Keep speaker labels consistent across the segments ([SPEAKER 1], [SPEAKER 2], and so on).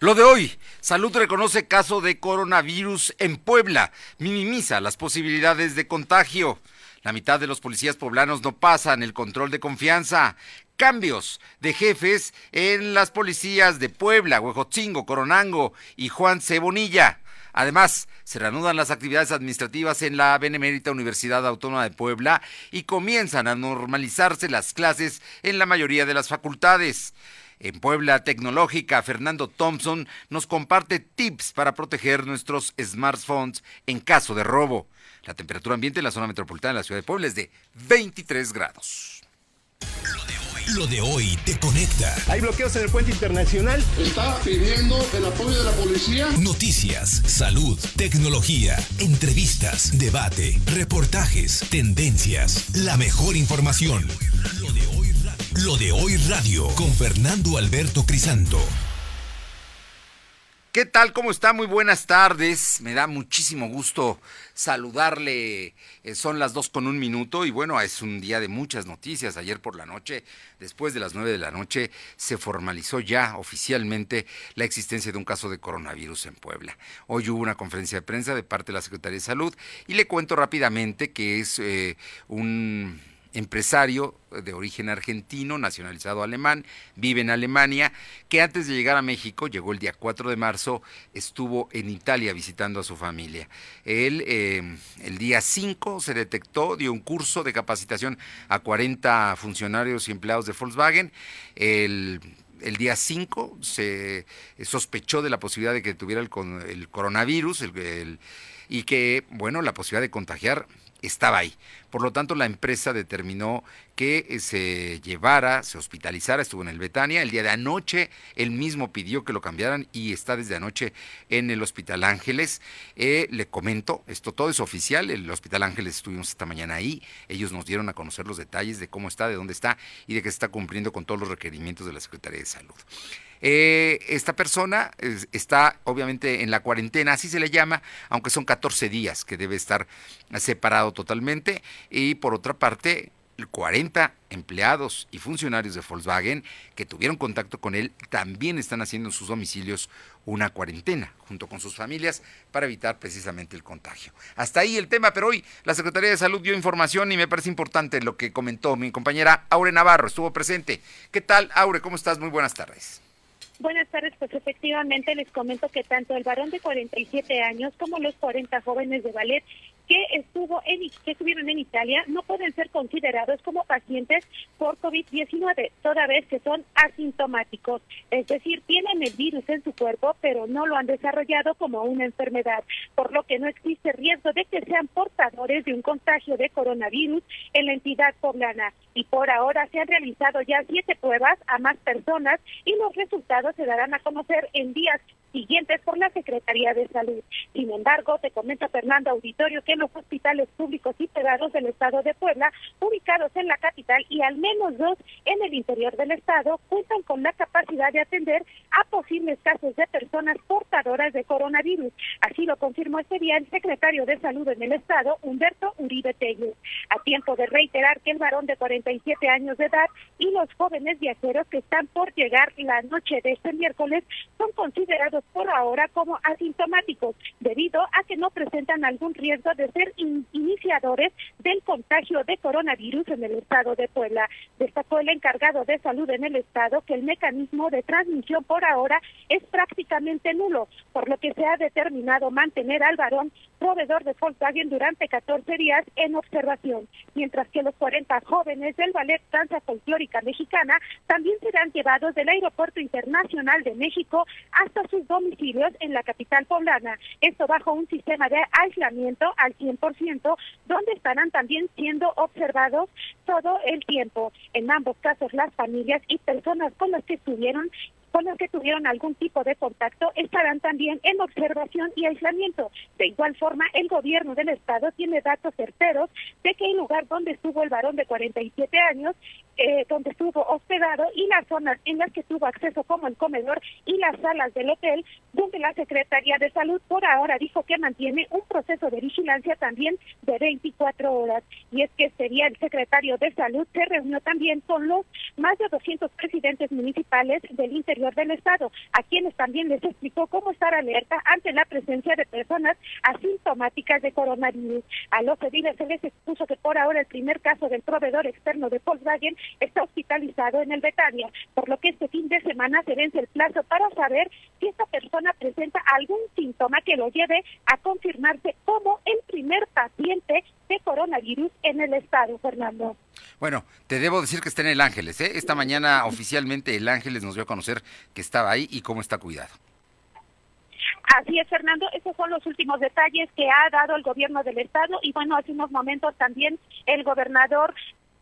[SPEAKER 1] Lo de hoy, Salud reconoce caso de coronavirus en Puebla, minimiza las posibilidades de contagio. La mitad de los policías poblanos no pasan el control de confianza. Cambios de jefes en las policías de Puebla, Huejotzingo, Coronango y Juan Cebonilla. Además, se reanudan las actividades administrativas en la Benemérita Universidad Autónoma de Puebla y comienzan a normalizarse las clases en la mayoría de las facultades. En Puebla Tecnológica, Fernando Thompson nos comparte tips para proteger nuestros smartphones en caso de robo. La temperatura ambiente en la zona metropolitana de la ciudad de Puebla es de 23 grados.
[SPEAKER 2] Lo de hoy te conecta.
[SPEAKER 3] Hay bloqueos en el puente internacional.
[SPEAKER 4] Está pidiendo el apoyo de la policía.
[SPEAKER 2] Noticias, salud, tecnología, entrevistas, debate, reportajes, tendencias, la mejor información. Lo de hoy Lo de hoy radio con Fernando Alberto Crisanto.
[SPEAKER 1] ¿Qué tal? ¿Cómo está? Muy buenas tardes. Me da muchísimo gusto saludarle. Eh, son las dos con un minuto y bueno, es un día de muchas noticias. Ayer por la noche, después de las nueve de la noche, se formalizó ya oficialmente la existencia de un caso de coronavirus en Puebla. Hoy hubo una conferencia de prensa de parte de la Secretaría de Salud y le cuento rápidamente que es eh, un empresario de origen argentino, nacionalizado alemán, vive en Alemania, que antes de llegar a México, llegó el día 4 de marzo, estuvo en Italia visitando a su familia. Él eh, el día 5 se detectó, dio un curso de capacitación a 40 funcionarios y empleados de Volkswagen. El el día 5 se sospechó de la posibilidad de que tuviera el, el coronavirus y que, bueno, la posibilidad de contagiar estaba ahí. Por lo tanto, la empresa determinó que eh, se llevara, se hospitalizara, estuvo en el Betania. El día de anoche, él mismo pidió que lo cambiaran y está desde anoche en el Hospital Ángeles. Eh, le comento, esto todo es oficial, el Hospital Ángeles estuvimos esta mañana ahí. Ellos nos dieron a conocer los detalles de cómo está, de dónde está y de que se está cumpliendo con todos los requerimientos de la Secretaría de Salud. Eh, esta persona está obviamente en la cuarentena, así se le llama, aunque son 14 días que debe estar separado totalmente. Y por otra parte, 40 empleados y funcionarios de Volkswagen que tuvieron contacto con él también están haciendo en sus domicilios una cuarentena junto con sus familias para evitar precisamente el contagio. Hasta ahí el tema, pero hoy la Secretaría de Salud dio información y me parece importante lo que comentó mi compañera Aure Navarro, estuvo presente. ¿Qué tal, Aure? ¿Cómo estás? Muy buenas tardes.
[SPEAKER 5] Buenas tardes, pues efectivamente les comento que tanto el varón de 47 años como los 40 jóvenes de ballet que estuvo en, que estuvieron en Italia no pueden ser considerados como pacientes por COVID-19, toda vez que son asintomáticos, es decir, tienen el virus en su cuerpo, pero no lo han desarrollado como una enfermedad, por lo que no existe riesgo de que sean portadores de un contagio de coronavirus en la entidad poblana. Y por ahora se han realizado ya siete pruebas a más personas y los resultados se darán a conocer en días siguientes por la Secretaría de Salud. Sin embargo, te comenta Fernando Auditorio que los hospitales públicos y privados del Estado de Puebla, ubicados en la capital y al menos dos en el interior del Estado, cuentan con la capacidad de atender a posibles casos de personas portadoras de coronavirus. Así lo confirmó este día el secretario de Salud en el Estado, Humberto Uribe Tello. A tiempo de reiterar que el varón de 47 años de edad y los jóvenes viajeros que están por llegar la noche de este miércoles son considerados por ahora como asintomáticos, debido a que no presentan algún riesgo de ser iniciadores del contagio de coronavirus en el estado de Puebla. Destacó el encargado de salud en el estado que el mecanismo de transmisión por ahora es prácticamente nulo, por lo que se ha determinado mantener al varón proveedor de Volkswagen durante 14 días en observación, mientras que los 40 jóvenes del Ballet Danza Folclórica Mexicana también serán llevados del Aeropuerto Internacional de México hasta sus domicilios en la capital poblana. Esto bajo un sistema de aislamiento al 100%, donde estarán también siendo observados todo el tiempo. En ambos casos, las familias y personas con las que estuvieron con los que tuvieron algún tipo de contacto estarán también en observación y aislamiento. De igual forma, el gobierno del estado tiene datos certeros de que el lugar donde estuvo el varón de 47 años, eh, donde estuvo hospedado y las zonas en las que tuvo acceso como el comedor y las salas del hotel, donde la Secretaría de Salud por ahora dijo que mantiene un proceso de vigilancia también de 24 horas. Y es que este día el secretario de Salud se reunió también con los más de 200 presidentes municipales del interior Del Estado, a quienes también les explicó cómo estar alerta ante la presencia de personas asintomáticas de coronavirus. A los ediles se les expuso que por ahora el primer caso del proveedor externo de Volkswagen está hospitalizado en el Betania, por lo que este fin de semana se vence el plazo para saber si esta persona presenta algún síntoma que lo lleve a confirmarse como el primer paciente de coronavirus en el estado, Fernando.
[SPEAKER 1] Bueno, te debo decir que está en el Ángeles, ¿eh? Esta mañana oficialmente el Ángeles nos dio a conocer que estaba ahí y cómo está cuidado.
[SPEAKER 5] Así es, Fernando. Esos son los últimos detalles que ha dado el gobierno del estado y bueno, hace unos momentos también el gobernador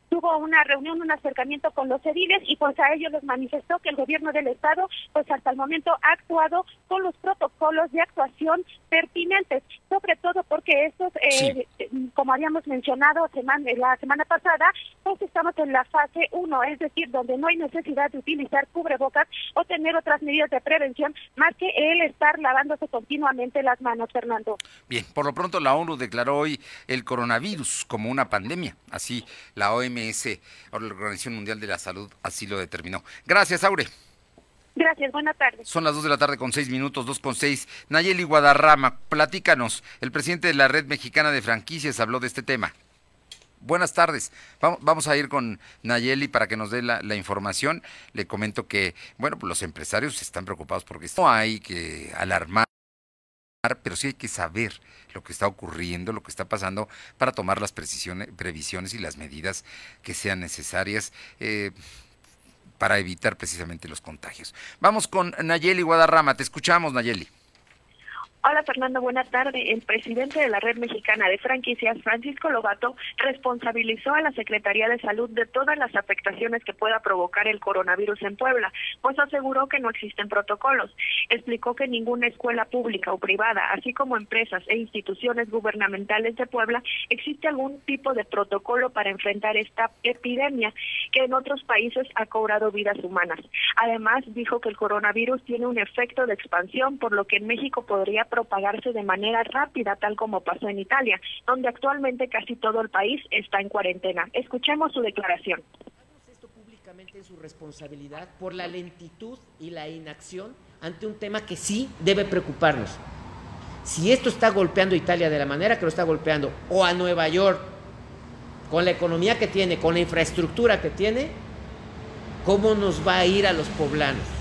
[SPEAKER 5] tuvo una reunión, un acercamiento con los ediles y pues a ellos les manifestó que el gobierno del estado pues hasta el momento ha actuado con los protocolos de actuación pertinentes, sobre todo porque estos, eh, como habíamos mencionado semana, la semana pasada, pues estamos en la fase 1, es decir, donde no hay necesidad de utilizar cubrebocas o tener otras medidas de prevención más que el estar lavándose continuamente las manos, Fernando.
[SPEAKER 1] Bien, por lo pronto la ONU declaró hoy el coronavirus como una pandemia, así la OMS o la Organización Mundial de la Salud así lo determinó. Gracias, Aure.
[SPEAKER 5] Gracias, buenas tardes.
[SPEAKER 1] Son las 2 de la tarde con 6 minutos, 2 con 6. Nayeli Guadarrama, platícanos. El presidente de la Red Mexicana de Franquicias habló de este tema. Buenas tardes. Vamos a ir con Nayeli para que nos dé la, la, información. Le comento que, bueno, pues los empresarios están preocupados porque no hay que alarmar pero sí hay que saber lo que está ocurriendo, lo que está pasando, para tomar las previsiones y las medidas que sean necesarias. Eh, para evitar precisamente los contagios. Vamos con Nayeli Guadarrama. Te escuchamos, Nayeli.
[SPEAKER 6] Hola Fernando, buenas tardes. El presidente de la Red Mexicana de Franquicias, Francisco Lobato, responsabilizó a la Secretaría de Salud de todas las afectaciones que pueda provocar el coronavirus en Puebla, pues aseguró que no existen protocolos. Explicó que ninguna escuela pública o privada, así como empresas e instituciones gubernamentales de Puebla, existe algún tipo de protocolo para enfrentar esta epidemia que en otros países ha cobrado vidas humanas. Además, dijo que el coronavirus tiene un efecto de expansión, por lo que en México podría propagarse de manera rápida, tal como pasó en Italia, donde actualmente casi todo el país está en cuarentena. Escuchemos su declaración.
[SPEAKER 7] Esto públicamente en su responsabilidad por la lentitud y la inacción ante un tema que sí debe preocuparnos. Si esto está golpeando a Italia de la manera que lo está golpeando, o a Nueva York, con la economía que tiene, con la infraestructura que tiene, ¿cómo nos va a ir a los poblanos?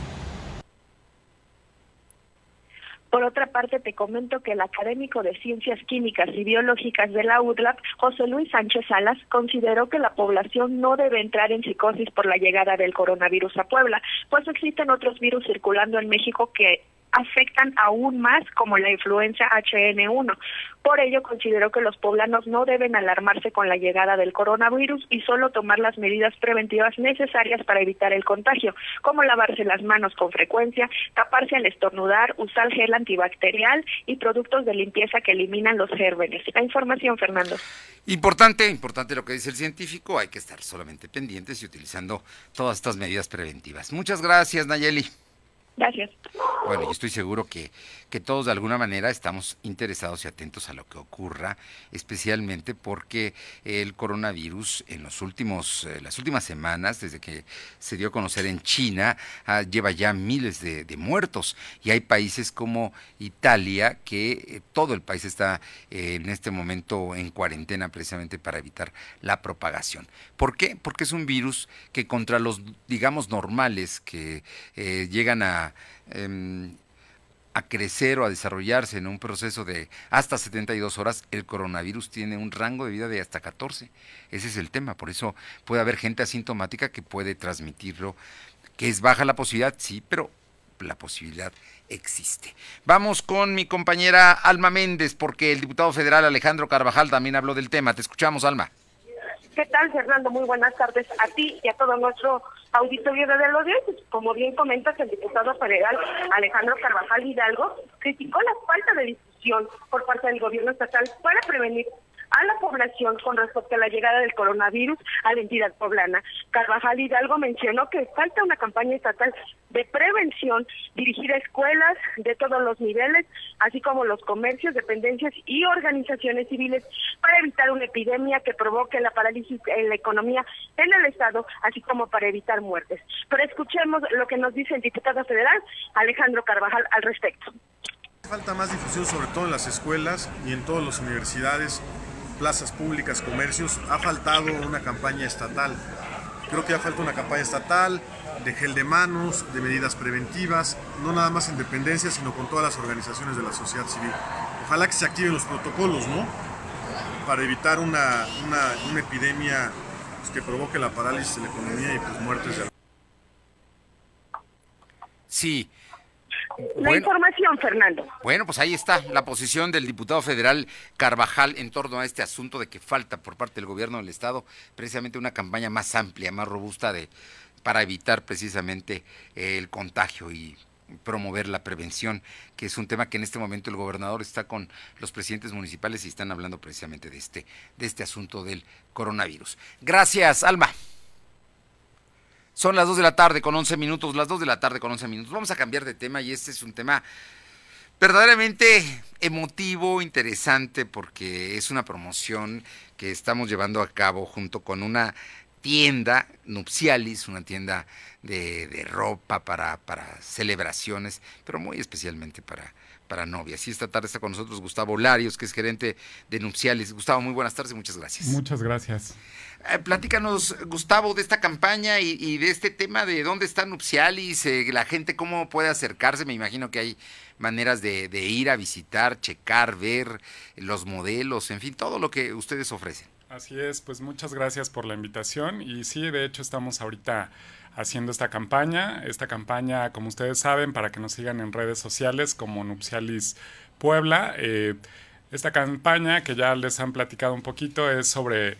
[SPEAKER 6] Por otra parte, te comento que el académico de Ciencias Químicas y Biológicas de la UDLAP, José Luis Sánchez Salas, consideró que la población no debe entrar en psicosis por la llegada del coronavirus a Puebla, pues existen otros virus circulando en México que afectan aún más como la influenza HN1. Por ello, considero que los poblanos no deben alarmarse con la llegada del coronavirus y solo tomar las medidas preventivas necesarias para evitar el contagio, como lavarse las manos con frecuencia, taparse al estornudar, usar gel antibacterial y productos de limpieza que eliminan los gérmenes. La información, Fernando.
[SPEAKER 1] Importante, importante lo que dice el científico, hay que estar solamente pendientes y utilizando todas estas medidas preventivas. Muchas gracias, Nayeli.
[SPEAKER 6] Gracias.
[SPEAKER 1] Bueno, yo estoy seguro que, que todos de alguna manera estamos interesados y atentos a lo que ocurra, especialmente porque el coronavirus en los últimos, eh, las últimas semanas, desde que se dio a conocer en China, ah, lleva ya miles de, muertos. Y hay países como Italia, que eh, todo el país está eh, en este momento en cuarentena precisamente para evitar la propagación. ¿Por qué? Porque es un virus que contra los, digamos, normales que llegan a Em, a, crecer o a desarrollarse en un proceso de hasta 72 horas, el coronavirus tiene un rango de vida de hasta 14. Ese es el tema, por eso puede haber gente asintomática que puede transmitirlo, que es baja la posibilidad, sí, pero la posibilidad existe. Vamos con mi compañera Alma Méndez, porque el diputado federal Alejandro Carvajal también habló del tema. Te escuchamos, Alma.
[SPEAKER 8] ¿Qué tal, Fernando? Muy buenas tardes a ti y a todo nuestro auditorio de los dioses. Como bien comentas, el diputado federal Alejandro Carvajal Hidalgo criticó la falta de discusión por parte del gobierno estatal para prevenir a la población con respecto a la llegada del coronavirus a la entidad poblana. Carvajal Hidalgo mencionó que falta una campaña estatal de prevención dirigida a escuelas de todos los niveles, así como los comercios, dependencias y organizaciones civiles para evitar una epidemia que provoque la parálisis en la economía en el Estado, así como para evitar muertes. Pero escuchemos lo que nos dice el diputado federal Alejandro Carvajal al respecto.
[SPEAKER 9] Falta más difusión sobre todo en las escuelas y en todas las universidades, plazas públicas, comercios. Ha faltado una campaña estatal. Creo que ya falta una campaña estatal de gel de manos, de medidas preventivas, no nada más en dependencia, sino con todas las organizaciones de la sociedad civil. Ojalá que se activen los protocolos, ¿no? Para evitar una, una, una epidemia pues, que provoque la parálisis de la economía y pues muertes de
[SPEAKER 1] Sí.
[SPEAKER 8] La información, Fernando.
[SPEAKER 1] Bueno, pues ahí está la posición del diputado federal Carvajal en torno a este asunto de que falta por parte del gobierno del Estado precisamente una campaña más amplia, más robusta de para evitar precisamente el contagio y promover la prevención, que es un tema que en este momento el gobernador está con los presidentes municipales y están hablando precisamente de este, de este asunto del coronavirus. Gracias, Alma. Son las 2 de la tarde con 11 minutos, las 2 de la tarde con 11 minutos. Vamos a cambiar de tema y este es un tema verdaderamente emotivo, interesante, porque es una promoción que estamos llevando a cabo junto con una tienda nupcialis, una tienda de, ropa para, para, celebraciones, pero muy especialmente para, para novias. Y esta tarde está con nosotros Gustavo Larios, que es gerente de nupcialis. Gustavo, muy buenas tardes y muchas gracias.
[SPEAKER 10] Muchas gracias.
[SPEAKER 1] Eh, platícanos, Gustavo, de esta campaña y, de este tema de dónde está Nupcialis, eh, la gente cómo puede acercarse. Me imagino que hay maneras de, ir a visitar, checar, ver los modelos, en fin, todo lo que ustedes ofrecen.
[SPEAKER 10] Así es, pues muchas gracias por la invitación y sí, de hecho estamos ahorita haciendo esta campaña, esta campaña, como ustedes saben, para que nos sigan en redes sociales como Nupcialis Puebla. Eh, esta campaña que ya les han platicado un poquito es sobre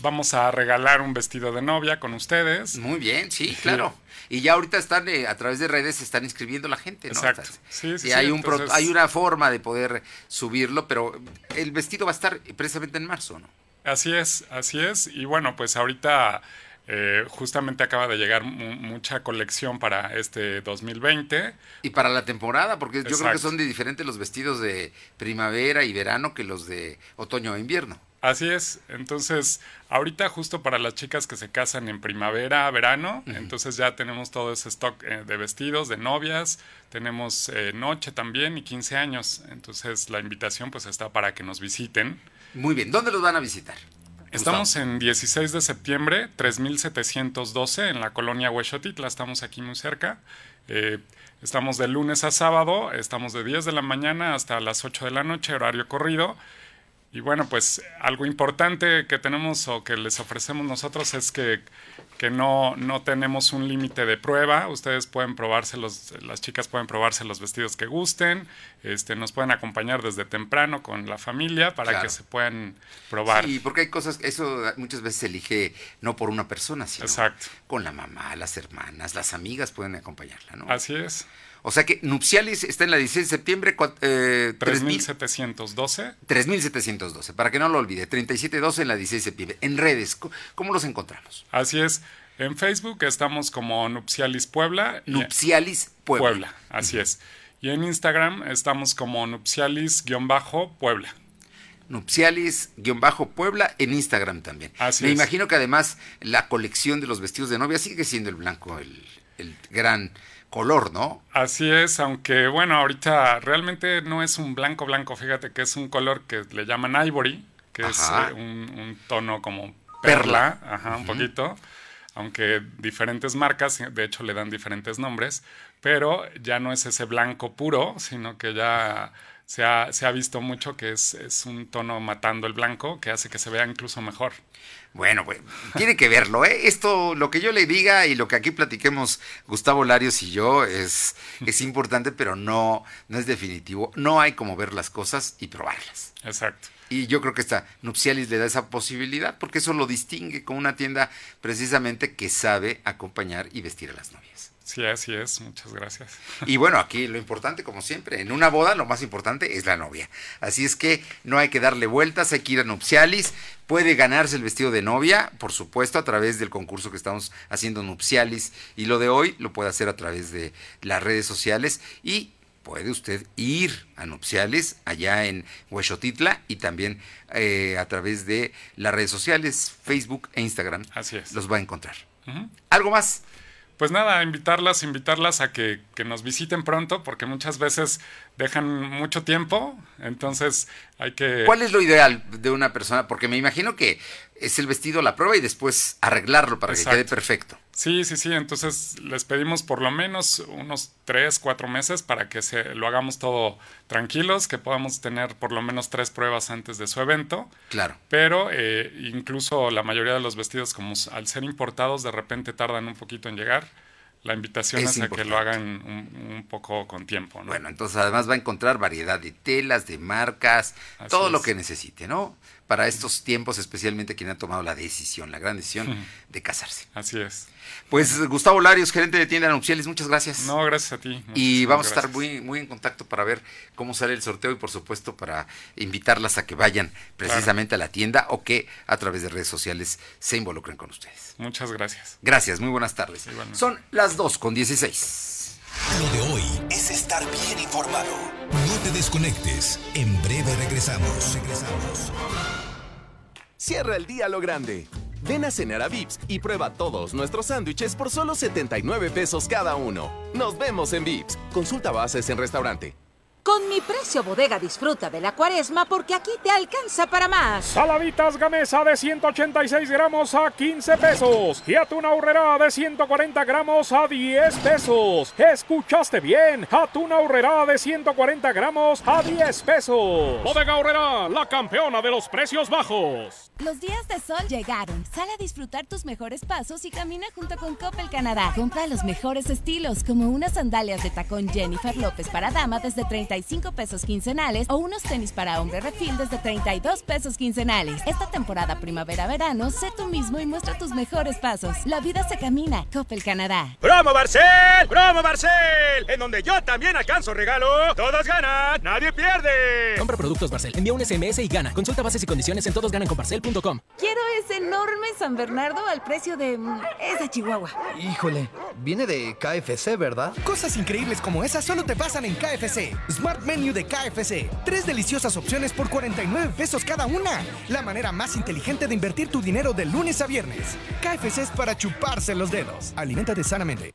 [SPEAKER 10] vamos a regalar un vestido de novia con ustedes.
[SPEAKER 1] Muy bien, sí, claro. Y ya ahorita están eh, a través de redes se están inscribiendo la gente, ¿no?
[SPEAKER 10] Exacto. Sí,
[SPEAKER 1] y hay un hay una forma de poder subirlo, pero el vestido va a estar precisamente en marzo, ¿no?
[SPEAKER 10] Así es, así es. Y bueno, pues ahorita eh, justamente acaba de llegar mucha colección para este 2020.
[SPEAKER 1] Y para la temporada, porque yo creo que son de diferentes los vestidos de primavera y verano que los de otoño e invierno.
[SPEAKER 10] Así es. Entonces, ahorita justo para las chicas que se casan en primavera, verano, entonces ya tenemos todo ese stock eh, de vestidos, de novias, tenemos eh, noche también y 15 años. Entonces, la invitación pues está para que nos visiten.
[SPEAKER 1] Muy bien. ¿Dónde los van a visitar?
[SPEAKER 10] Estamos en 16 de septiembre, 3712 en la colonia Huexotitla, estamos aquí muy cerca. Eh, estamos de lunes a sábado, estamos de 10 de la mañana hasta las 8 de la noche, horario corrido. Y bueno, pues algo importante que tenemos o que les ofrecemos nosotros es que, que no, no tenemos un límite de prueba. Ustedes pueden probarse los, las chicas pueden probarse los vestidos que gusten. Este, nos pueden acompañar desde temprano con la familia para que se puedan probar.
[SPEAKER 1] Sí, porque hay cosas, eso muchas veces se elige no por una persona, sino con la mamá, las hermanas, las amigas pueden acompañarla, ¿no?
[SPEAKER 10] Así es.
[SPEAKER 1] O sea que Nupcialis está en la 16 de septiembre.
[SPEAKER 10] Eh, 3712.
[SPEAKER 1] 3712, para que no lo olvide. 3712 en la 16 de septiembre. En redes, ¿cómo los encontramos?
[SPEAKER 10] Así es. En Facebook estamos como Nupcialis Puebla.
[SPEAKER 1] Nupcialis Puebla. Puebla,
[SPEAKER 10] así es. Y en Instagram estamos como Nupcialis-Puebla.
[SPEAKER 1] Nupcialis-Puebla en Instagram también.
[SPEAKER 10] Así
[SPEAKER 1] Me imagino que además la colección de los vestidos de novia sigue siendo el blanco, el, el gran color, ¿no?
[SPEAKER 10] Así es, aunque bueno, ahorita realmente no es un blanco blanco, fíjate que es un color que le llaman ivory, que es eh, un, tono como perla, ajá, un poquito, aunque diferentes marcas, de hecho le dan diferentes nombres, pero ya no es ese blanco puro, sino que ya se ha, se ha visto mucho que es, es un tono matando el blanco, que hace que se vea incluso mejor.
[SPEAKER 1] Bueno, pues tiene que verlo, ¿eh? Esto, lo que yo le diga y lo que aquí platiquemos Gustavo Larios y yo es, es importante, pero no, no es definitivo. No hay como ver las cosas y probarlas.
[SPEAKER 10] Exacto.
[SPEAKER 1] Y yo creo que esta Nupcialis le da esa posibilidad, porque eso lo distingue como una tienda precisamente que sabe acompañar y vestir a las novias.
[SPEAKER 10] Sí, así es, muchas gracias.
[SPEAKER 1] Y bueno, aquí lo importante, como siempre, en una boda lo más importante es la novia. Así es que no hay que darle vueltas, hay que ir a nupcialis. Puede ganarse el vestido de novia, por supuesto, a través del concurso que estamos haciendo nupcialis. Y lo de hoy lo puede hacer a través de las redes sociales. Y puede usted ir a nupciales allá en Huexotitla y también eh, a través de las redes sociales, Facebook e Instagram.
[SPEAKER 10] Así es.
[SPEAKER 1] Los va a encontrar. ¿Algo más?
[SPEAKER 10] Pues nada, invitarlas, invitarlas a que, que, nos visiten pronto, porque muchas veces dejan mucho tiempo, entonces hay que...
[SPEAKER 1] ¿Cuál es lo ideal de una persona? Porque me imagino que es el vestido, la prueba y después arreglarlo para que quede perfecto.
[SPEAKER 10] Sí, sí, sí, entonces les pedimos por lo menos unos tres, cuatro meses para que se, lo hagamos todo tranquilos, que podamos tener por lo menos tres pruebas antes de su evento.
[SPEAKER 1] Claro.
[SPEAKER 10] Pero eh, incluso la mayoría de los vestidos, como al ser importados, de repente tardan un poquito en llegar. La invitación es, a que lo hagan un, poco con tiempo. ¿no?
[SPEAKER 1] Bueno, entonces además va a encontrar variedad de telas, de marcas, todo lo que necesite, ¿no? Para estos tiempos, especialmente quien ha tomado la decisión, la gran decisión de casarse.
[SPEAKER 10] Así es.
[SPEAKER 1] Pues Gustavo Larios, gerente de tienda nupciales, muchas gracias.
[SPEAKER 10] No, gracias a ti.
[SPEAKER 1] Y vamos a estar muy, muy en contacto para ver cómo sale el sorteo y por supuesto para invitarlas a que vayan precisamente a la tienda o que a través de redes sociales se involucren con ustedes.
[SPEAKER 10] Muchas gracias.
[SPEAKER 1] Gracias, muy buenas tardes. Son las 2 con 16.
[SPEAKER 2] Lo de hoy es estar bien informado. No te desconectes. En breve regresamos. Regresamos.
[SPEAKER 11] Cierra el día lo grande. Ven a cenar a Vips y prueba todos nuestros sándwiches por solo 79 pesos cada uno. Nos vemos en Vips. Consulta bases en restaurante.
[SPEAKER 12] Con mi precio bodega disfruta de la cuaresma porque aquí te alcanza para más.
[SPEAKER 13] Saladitas gamesa de 186 gramos a 15 pesos y atún aurrera de 140 gramos a 10 pesos. ¿Escuchaste bien? Atún aurrera de 140 gramos a 10 pesos. Bodega aurrera, la campeona de los precios bajos.
[SPEAKER 14] Los días de sol llegaron. Sal a disfrutar tus mejores pasos y camina junto con Coppel Canadá. Compra los mejores estilos como unas sandalias de tacón Jennifer López para dama desde 30 pesos quincenales o unos tenis para hombre refil desde 32 pesos quincenales. Esta temporada primavera-verano, sé tú mismo y muestra tus mejores pasos. La vida se camina. Coppel Canadá.
[SPEAKER 15] ¡Promo Barcel! ¡Promo Barcel! En donde yo también alcanzo regalo. Todos ganan, nadie pierde.
[SPEAKER 16] Compra productos Barcel, envía un SMS y gana. Consulta bases y condiciones en todosgananconbarcel.com.
[SPEAKER 17] Quiero ese enorme San Bernardo al precio de mm, esa chihuahua.
[SPEAKER 18] Híjole, viene de KFC, ¿verdad?
[SPEAKER 19] Cosas increíbles como esas solo te pasan en KFC. Smart Menu de KFC. Tres deliciosas opciones por 49 pesos cada una. La manera más inteligente de invertir tu dinero de lunes a viernes. KFC es para chuparse los dedos. Aliméntate sanamente.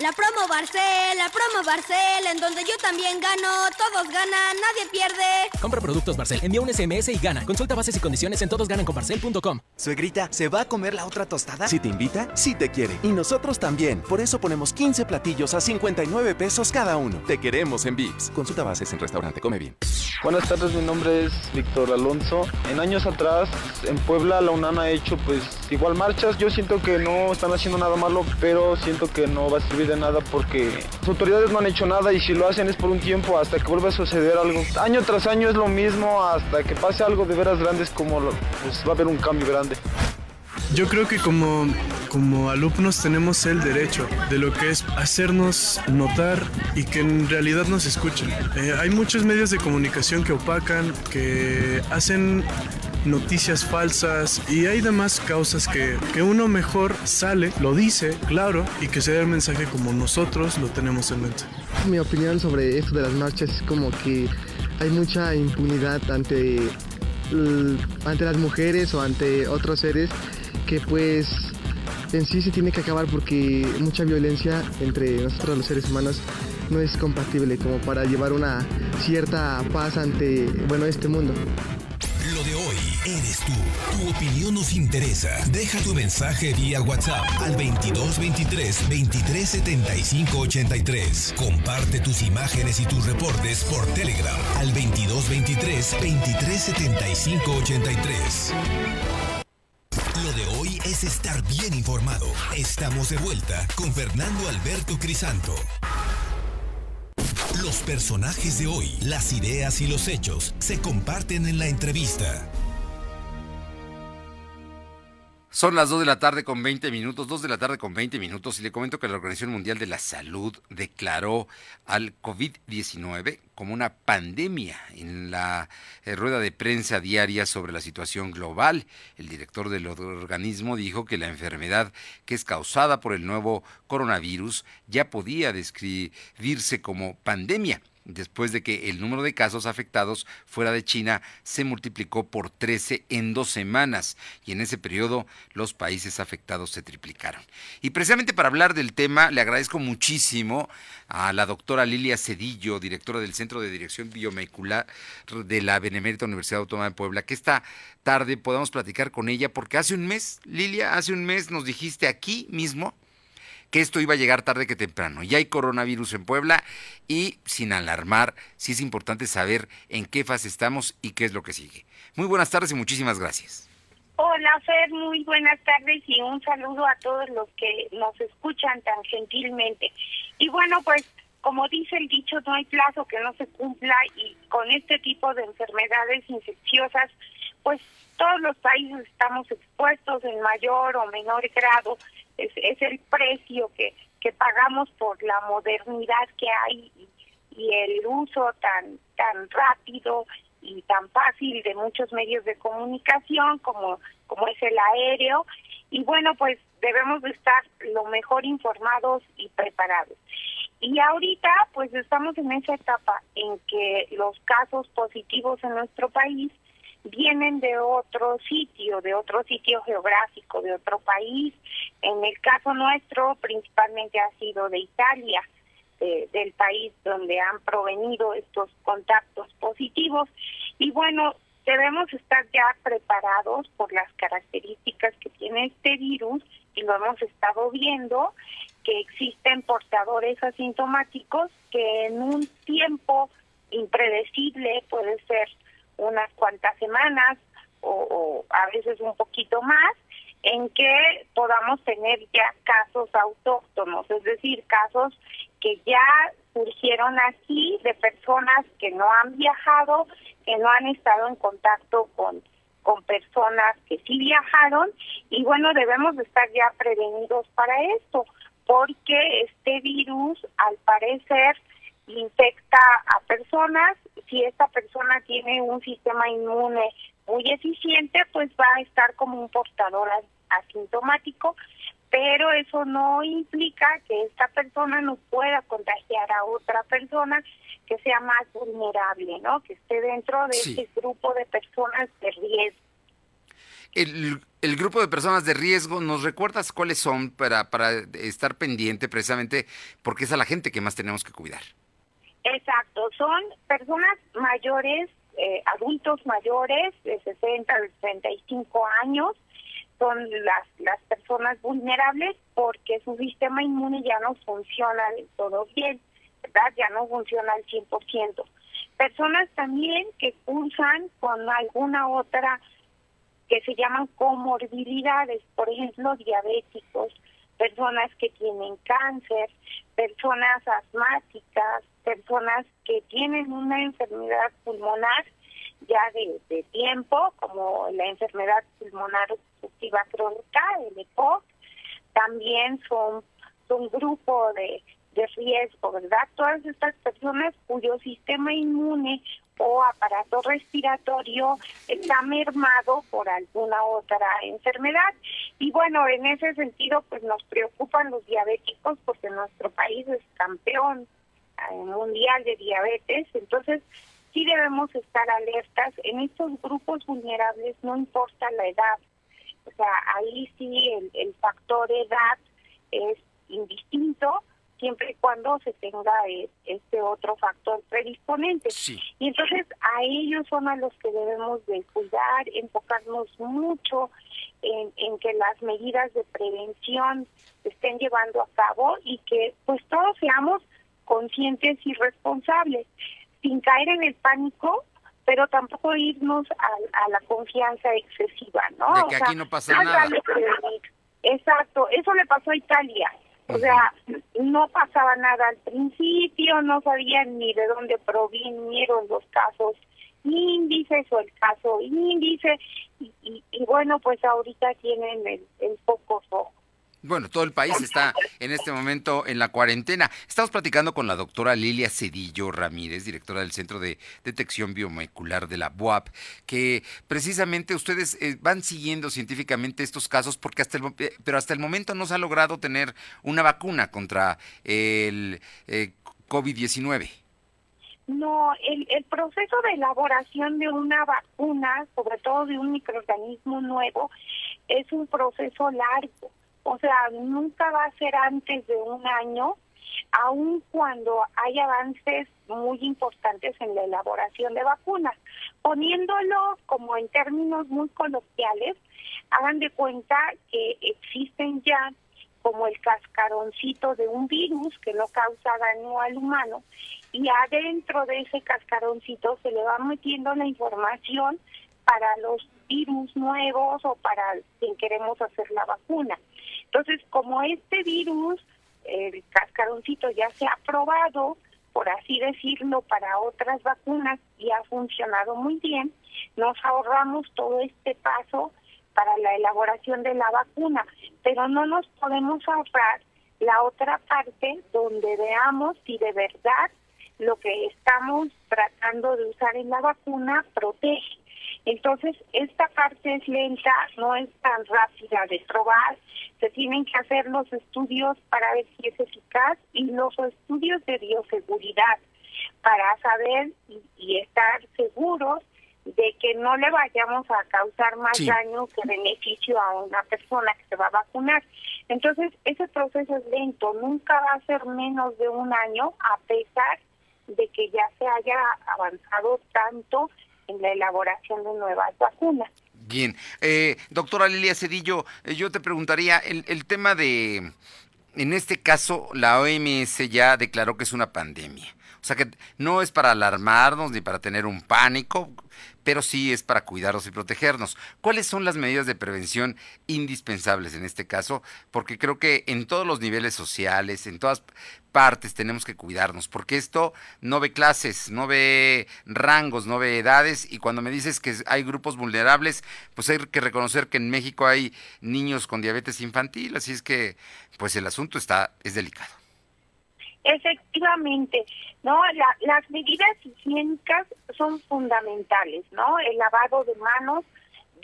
[SPEAKER 20] La promo Barcel, la promo Barcel, en donde yo también gano, todos ganan, nadie pierde.
[SPEAKER 16] Compra productos Barcel, envía un SMS y gana. Consulta bases y condiciones en todosgananconbarcel.com.
[SPEAKER 21] Suegrita, ¿se va a comer la otra tostada?
[SPEAKER 11] Si te invita, sí te quiere. Y nosotros también. Por eso ponemos 15 platillos a 59 pesos cada uno. Te queremos en Vips. Consulta bases en restaurante, come bien.
[SPEAKER 22] Buenas tardes, mi nombre es Víctor Alonso. En años atrás, en Puebla, la UNAM ha hecho pues igual marchas. Yo siento que no están haciendo nada malo, pero siento que no va a servir de nada porque las autoridades no han hecho nada y si lo hacen es por un tiempo hasta que vuelva a suceder algo. Año tras año es lo mismo hasta que pase algo de veras grandes como pues va a haber un cambio grande.
[SPEAKER 23] Yo creo que como, como alumnos tenemos el derecho de lo que es hacernos notar y que en realidad nos escuchen. Eh, hay muchos medios de comunicación que opacan, que hacen noticias falsas y hay demás causas que, que uno mejor sale, lo dice, claro, y que se dé el mensaje como nosotros lo tenemos en mente.
[SPEAKER 24] Mi opinión sobre esto de las marchas es como que hay mucha impunidad ante, ante las mujeres o ante otros seres que pues en sí se tiene que acabar porque mucha violencia entre nosotros los seres humanos no es compatible como para llevar una cierta paz ante bueno este mundo.
[SPEAKER 2] Eres tú. Tu opinión nos interesa. Deja tu mensaje vía WhatsApp al 2223 2375 83. Comparte tus imágenes y tus reportes por Telegram al 2223 2375 83. Lo de hoy es estar bien informado. Estamos de vuelta con Fernando Alberto Crisanto. Los personajes de hoy, las ideas y los hechos se comparten en la entrevista.
[SPEAKER 1] Son las 2 de la tarde con 20 minutos, 2 de la tarde con 20 minutos y le comento que la Organización Mundial de la Salud declaró al COVID-19 como una pandemia en la eh, rueda de prensa diaria sobre la situación global. El director del organismo dijo que la enfermedad que es causada por el nuevo coronavirus ya podía describirse como pandemia después de que el número de casos afectados fuera de China se multiplicó por 13 en dos semanas y en ese periodo los países afectados se triplicaron. Y precisamente para hablar del tema le agradezco muchísimo a la doctora Lilia Cedillo, directora del Centro de Dirección Biomolecular de la Benemérita Universidad Autónoma de Puebla, que esta tarde podamos platicar con ella porque hace un mes, Lilia, hace un mes nos dijiste aquí mismo que esto iba a llegar tarde que temprano. Ya hay coronavirus en Puebla y sin alarmar, sí es importante saber en qué fase estamos y qué es lo que sigue. Muy buenas tardes y muchísimas gracias.
[SPEAKER 25] Hola Fer, muy buenas tardes y un saludo a todos los que nos escuchan tan gentilmente. Y bueno, pues como dice el dicho, no hay plazo que no se cumpla y con este tipo de enfermedades infecciosas, pues todos los países estamos expuestos en mayor o menor grado es, es el precio que, que pagamos por la modernidad que hay y, el uso tan tan rápido y tan fácil de muchos medios de comunicación como como es el aéreo. Y bueno pues debemos de estar lo mejor informados y preparados. Y ahorita pues estamos en esa etapa en que los casos positivos en nuestro país vienen de otro sitio, de otro sitio geográfico, de otro país. En el caso nuestro, principalmente ha sido de Italia, del país donde han provenido estos contactos positivos. Y bueno, debemos estar ya preparados por las características que tiene este virus y lo hemos estado viendo, que existen portadores asintomáticos que en un tiempo impredecible puede ser unas cuantas semanas o, a veces un poquito más en que podamos tener ya casos autóctonos, es decir, casos que ya surgieron aquí de personas que no han viajado, que no han estado en contacto con, con personas que sí viajaron y bueno, debemos estar ya prevenidos para esto, porque este virus al parecer infecta a personas, si esta persona tiene un sistema inmune muy eficiente, pues va a estar como un portador asintomático, pero eso no implica que esta persona no pueda contagiar a otra persona que sea más vulnerable, ¿no? Que esté dentro de ese grupo de personas de riesgo.
[SPEAKER 1] El, el, grupo de personas de riesgo, ¿nos recuerdas cuáles son para, para estar pendiente precisamente porque es a la gente que más tenemos que cuidar?
[SPEAKER 25] Exacto, son personas mayores, eh, adultos mayores de 60 a 35 años, son las, las personas vulnerables porque su sistema inmune ya no funciona del todo bien, ¿verdad? Ya no funciona al 100%. Personas también que cursan con alguna otra que se llaman comorbilidades, por ejemplo, diabéticos, personas que tienen cáncer, personas asmáticas, personas que tienen una enfermedad pulmonar ya de, tiempo, como la enfermedad pulmonar obstructiva crónica, el EPOC, también son, un grupo de, de riesgo, ¿verdad? Todas estas personas cuyo sistema inmune o aparato respiratorio está mermado por alguna otra enfermedad. Y bueno, en ese sentido, pues nos preocupan los diabéticos porque nuestro país es campeón mundial de diabetes, entonces sí debemos estar alertas. En estos grupos vulnerables no importa la edad, o sea, ahí sí el, el factor edad es indistinto, siempre y cuando se tenga eh, este otro factor predisponente. Y entonces a ellos son a los que debemos de cuidar, enfocarnos mucho en, en que las medidas de prevención se estén llevando a cabo y que pues todos seamos conscientes y responsables, sin caer en el pánico, pero tampoco irnos a, a la confianza excesiva, ¿no?
[SPEAKER 1] De que aquí no pasa nada.
[SPEAKER 25] Exacto, eso le pasó a Italia. O sea, no pasaba nada al principio, no sabían ni de dónde provinieron los casos índices o el caso índice, y, y, bueno, pues ahorita tienen el, el foco rojo.
[SPEAKER 1] Bueno, todo el país está en este momento en la cuarentena. Estamos platicando con la doctora Lilia Cedillo Ramírez, directora del Centro de Detección Biomolecular de la BUAP, que precisamente ustedes eh, van siguiendo científicamente estos casos porque hasta el, eh, pero hasta el momento no se ha logrado tener una vacuna contra el eh, COVID-19.
[SPEAKER 25] No, el, el proceso de elaboración de una vacuna, sobre todo de un microorganismo nuevo, es un proceso largo o sea, nunca va a ser antes de un año, aun cuando hay avances muy importantes en la elaboración de vacunas. Poniéndolo como en términos muy coloquiales, hagan de cuenta que existen ya como el cascaroncito de un virus que no causa daño al humano y adentro de ese cascaroncito se le va metiendo la información para los virus nuevos o para quien queremos hacer la vacuna. Entonces, como este virus, el cascaroncito ya se ha probado, por así decirlo, para otras vacunas y ha funcionado muy bien, nos ahorramos todo este paso para la elaboración de la vacuna, pero no nos podemos ahorrar la otra parte donde veamos si de verdad lo que estamos tratando de usar en la vacuna protege. Entonces, esta parte es lenta, no es tan rápida de probar, se tienen que hacer los estudios para ver si es eficaz y los estudios de bioseguridad para saber y, estar seguros de que no le vayamos a causar más daño que beneficio a una persona que se va a vacunar. Entonces, ese proceso es lento, nunca va a ser menos de un año, a pesar de que ya se haya avanzado tanto en la elaboración de nuevas vacunas.
[SPEAKER 1] Bien, eh, doctora Lilia Cedillo, eh, yo te preguntaría el, el tema de, en este caso, la OMS ya declaró que es una pandemia. O sea que no es para alarmarnos ni para tener un pánico, pero sí es para cuidarnos y protegernos. ¿Cuáles son las medidas de prevención indispensables en este caso? Porque creo que en todos los niveles sociales, en todas partes tenemos que cuidarnos, porque esto no ve clases, no ve rangos, no ve edades, y cuando me dices que hay grupos vulnerables, pues hay que reconocer que en México hay niños con diabetes infantil, así es que pues el asunto está es delicado.
[SPEAKER 25] Efectivamente, no, las medidas higiénicas son fundamentales, ¿no? El lavado de manos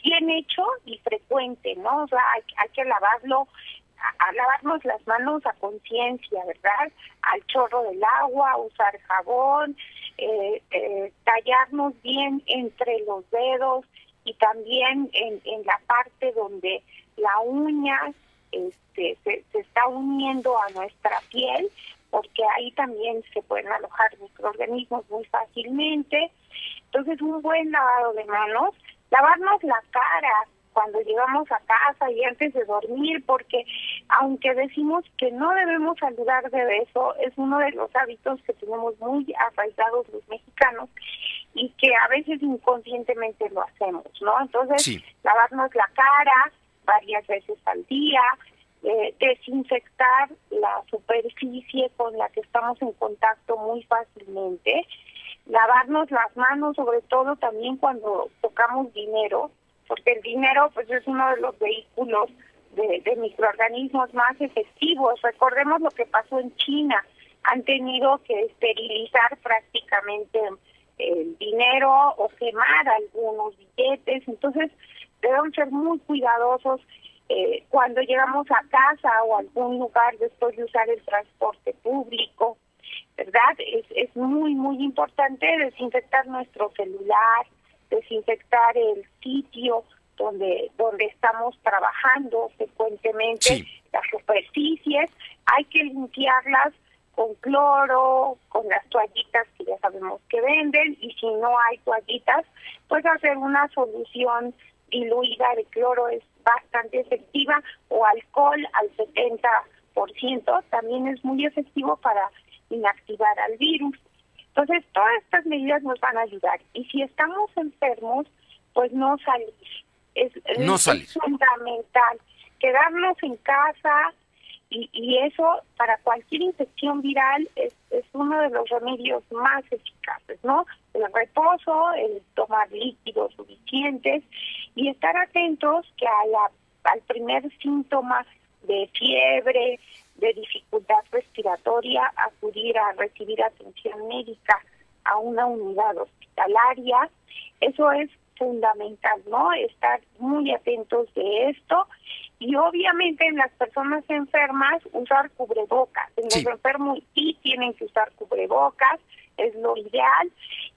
[SPEAKER 25] bien hecho y frecuente, ¿no? O sea, hay, que lavarlo, a, lavarnos las manos a conciencia, ¿verdad? Al chorro del agua, usar jabón, eh, eh, tallarnos bien entre los dedos y también en, la parte donde la uña este, se, se está uniendo a nuestra piel, porque ahí también se pueden alojar microorganismos muy fácilmente. Entonces, un buen lavado de manos, lavarnos la cara cuando llegamos a casa y antes de dormir, porque aunque decimos que no debemos saludar de beso, es uno de los hábitos que tenemos muy arraigados los mexicanos y que a veces inconscientemente lo hacemos, ¿no? Entonces, lavarnos la cara varias veces al día, eh, desinfectar la superficie con la que estamos en contacto muy fácilmente, lavarnos las manos, sobre todo también cuando tocamos dinero, porque el dinero pues es uno de los vehículos de, microorganismos más efectivos. Recordemos lo que pasó en China, han tenido que esterilizar prácticamente el dinero o quemar algunos billetes, entonces debemos ser muy cuidadosos eh, cuando llegamos a casa o a algún lugar después de usar el transporte público, ¿verdad? Es muy, muy importante desinfectar nuestro celular, desinfectar el sitio donde, donde estamos trabajando frecuentemente, las superficies, hay que limpiarlas con cloro, con las toallitas que ya sabemos que venden, y si no hay toallitas, pues hacer una solución diluida de cloro es bastante efectiva, o alcohol al 70%, también es muy efectivo para inactivar al virus. Entonces, todas estas medidas nos van a ayudar. Y si estamos enfermos, pues no salir. Es,
[SPEAKER 1] no
[SPEAKER 25] es
[SPEAKER 1] salir.
[SPEAKER 25] fundamental. Quedarnos en casa y, y eso para cualquier infección viral es, es uno de los remedios más eficaces, ¿no? El reposo, el tomar líquidos suficientes y estar atentos que a la, al primer síntoma de fiebre, de dificultad respiratoria, acudir a recibir atención médica a una unidad hospitalaria. Eso es fundamental, ¿no? Estar muy atentos de esto y obviamente en las personas enfermas usar cubrebocas. En los enfermos sí tienen que usar cubrebocas, es lo ideal.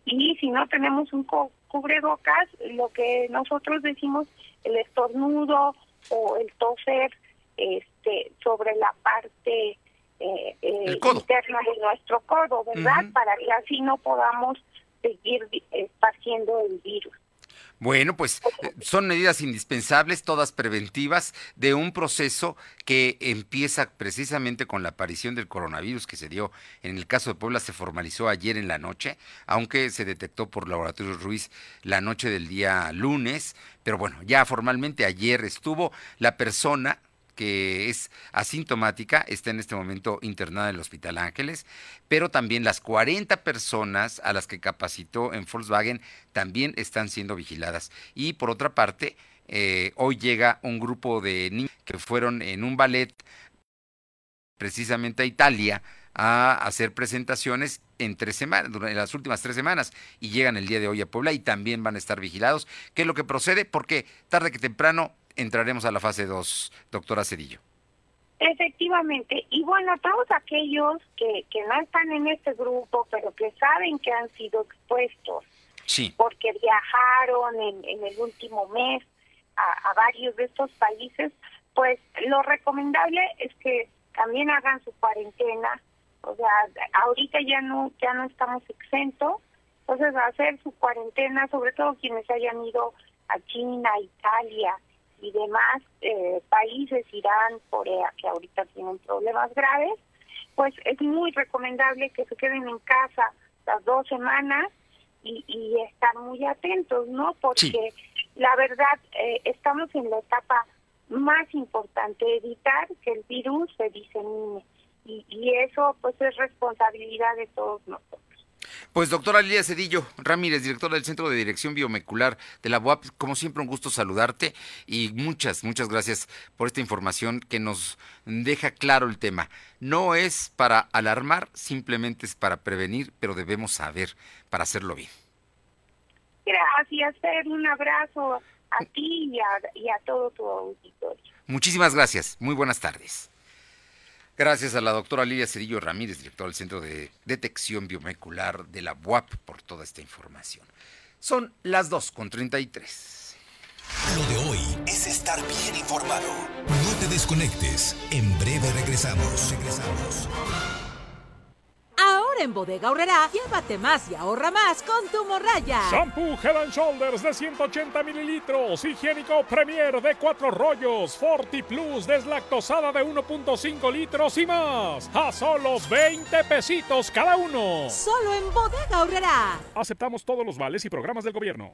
[SPEAKER 25] Y si no tenemos un cubrebocas, lo que nosotros decimos, el estornudo o el toser, este, sobre la parte eh, eh, interna de nuestro codo, ¿verdad? Para que así no podamos seguir esparciendo el virus.
[SPEAKER 1] Bueno, pues eh, son medidas indispensables, todas preventivas, de un proceso que empieza precisamente con la aparición del coronavirus que se dio en el caso de Puebla, se formalizó ayer en la noche, aunque se detectó por Laboratorio Ruiz la noche del día lunes, pero bueno, ya formalmente ayer estuvo la persona que es asintomática, está en este momento internada en el Hospital Ángeles, pero también las 40 personas a las que capacitó en Volkswagen también están siendo vigiladas. Y por otra parte, eh, hoy llega un grupo de niños que fueron en un ballet precisamente a Italia a hacer presentaciones en tres semanas, durante las últimas tres semanas, y llegan el día de hoy a Puebla y también van a estar vigilados. ¿Qué es lo que procede? Porque tarde que temprano entraremos a la fase 2, doctora Cedillo.
[SPEAKER 25] Efectivamente, y bueno, todos aquellos que, que no están en este grupo, pero que saben que han sido expuestos,
[SPEAKER 1] sí.
[SPEAKER 25] porque viajaron en, en el último mes a, a varios de estos países, pues lo recomendable es que también hagan su cuarentena, o sea, ahorita ya no ya no estamos exentos, entonces hacer su cuarentena, sobre todo quienes hayan ido a China, Italia, y demás eh, países, Irán, Corea, que ahorita tienen problemas graves, pues es muy recomendable que se queden en casa las dos semanas y, y estar muy atentos, ¿no? Porque la verdad eh, estamos en la etapa más importante, evitar que el virus se disemine. Y, y eso pues es responsabilidad de todos nosotros.
[SPEAKER 1] Pues doctora Lilia Cedillo Ramírez, directora del Centro de Dirección Biomecular de la UAP, como siempre un gusto saludarte y muchas, muchas gracias por esta información que nos deja claro el tema. No es para alarmar, simplemente es para prevenir, pero debemos saber para hacerlo bien.
[SPEAKER 25] Gracias, Fer, un abrazo a ti y a, y a todo tu auditorio.
[SPEAKER 1] Muchísimas gracias, muy buenas tardes. Gracias a la doctora Lilia Cedillo Ramírez, directora del Centro de Detección Biomolecular de la UAP, por toda esta información. Son las 2 con 33.
[SPEAKER 2] Lo de hoy es estar bien informado. No te desconectes. En breve regresamos. Regresamos.
[SPEAKER 12] Ahora en Bodega Horrera, llévate más y ahorra más con tu morraya.
[SPEAKER 13] Shampoo Head and Shoulders de 180 mililitros, higiénico Premier de 4 rollos, Forti Plus deslactosada de 1.5 litros y más. A solos 20 pesitos cada uno.
[SPEAKER 12] Solo en Bodega Horrera.
[SPEAKER 13] Aceptamos todos los vales y programas del gobierno.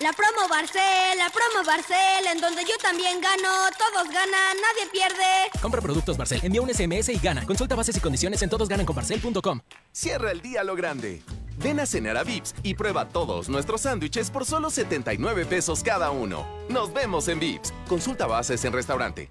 [SPEAKER 20] La promo Barcel, la promo Barcel, en donde yo también gano, todos ganan, nadie pierde.
[SPEAKER 16] Compra productos Barcel, envía un SMS y gana. Consulta bases y condiciones en todosgananconbarcel.com.
[SPEAKER 11] Cierra el día a lo grande. Ven a cenar a Vips y prueba todos nuestros sándwiches por solo 79 pesos cada uno. Nos vemos en Vips. Consulta bases en restaurante.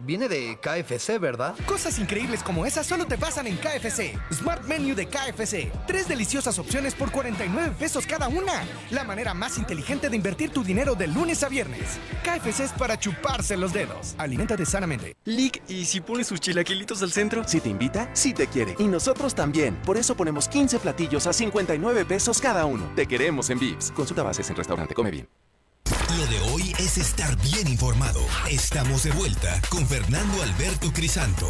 [SPEAKER 21] viene de KFC, ¿verdad?
[SPEAKER 19] Cosas increíbles como esas solo te pasan en KFC. Smart Menu de KFC. Tres deliciosas opciones por 49 pesos cada una. La manera más inteligente de invertir tu dinero de lunes a viernes. KFC es para chuparse los dedos. Aliméntate sanamente.
[SPEAKER 21] Lick, ¿y si pones sus chilaquilitos al centro?
[SPEAKER 11] Si te invita, sí te quiere. Y nosotros también. Por eso ponemos 15 platillos a 59 pesos cada uno. Te queremos en Vips. Consulta bases en restaurante. Come bien.
[SPEAKER 2] Lo de hoy es estar bien informado. Estamos de vuelta con Fernando Alberto Crisanto.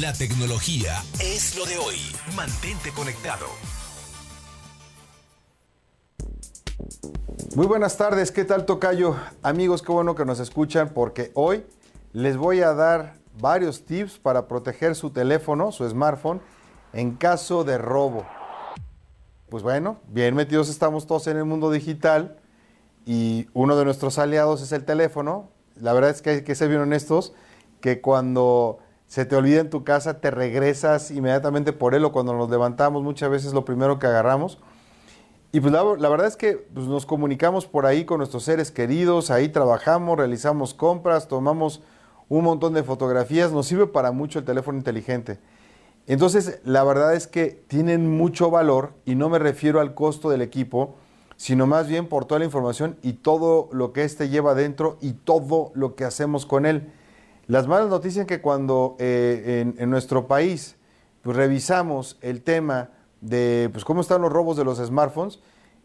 [SPEAKER 2] La tecnología es lo de hoy. Mantente conectado.
[SPEAKER 26] Muy buenas tardes, ¿qué tal Tocayo? Amigos, qué bueno que nos escuchan porque hoy les voy a dar varios tips para proteger su teléfono, su smartphone, en caso de robo. Pues bueno, bien metidos estamos todos en el mundo digital y uno de nuestros aliados es el teléfono. La verdad es que hay que ser bien honestos, que cuando se te olvida en tu casa te regresas inmediatamente por él o cuando nos levantamos muchas veces lo primero que agarramos. Y pues la, la verdad es que pues, nos comunicamos por ahí con nuestros seres queridos, ahí trabajamos, realizamos compras, tomamos un montón de fotografías, nos sirve para mucho el teléfono inteligente. Entonces, la verdad es que tienen mucho valor y no me refiero al costo del equipo, sino más bien por toda la información y todo lo que éste lleva dentro y todo lo que hacemos con él. Las malas noticias es que cuando eh, en, nuestro país pues, revisamos el tema de pues, cómo están los robos de los smartphones,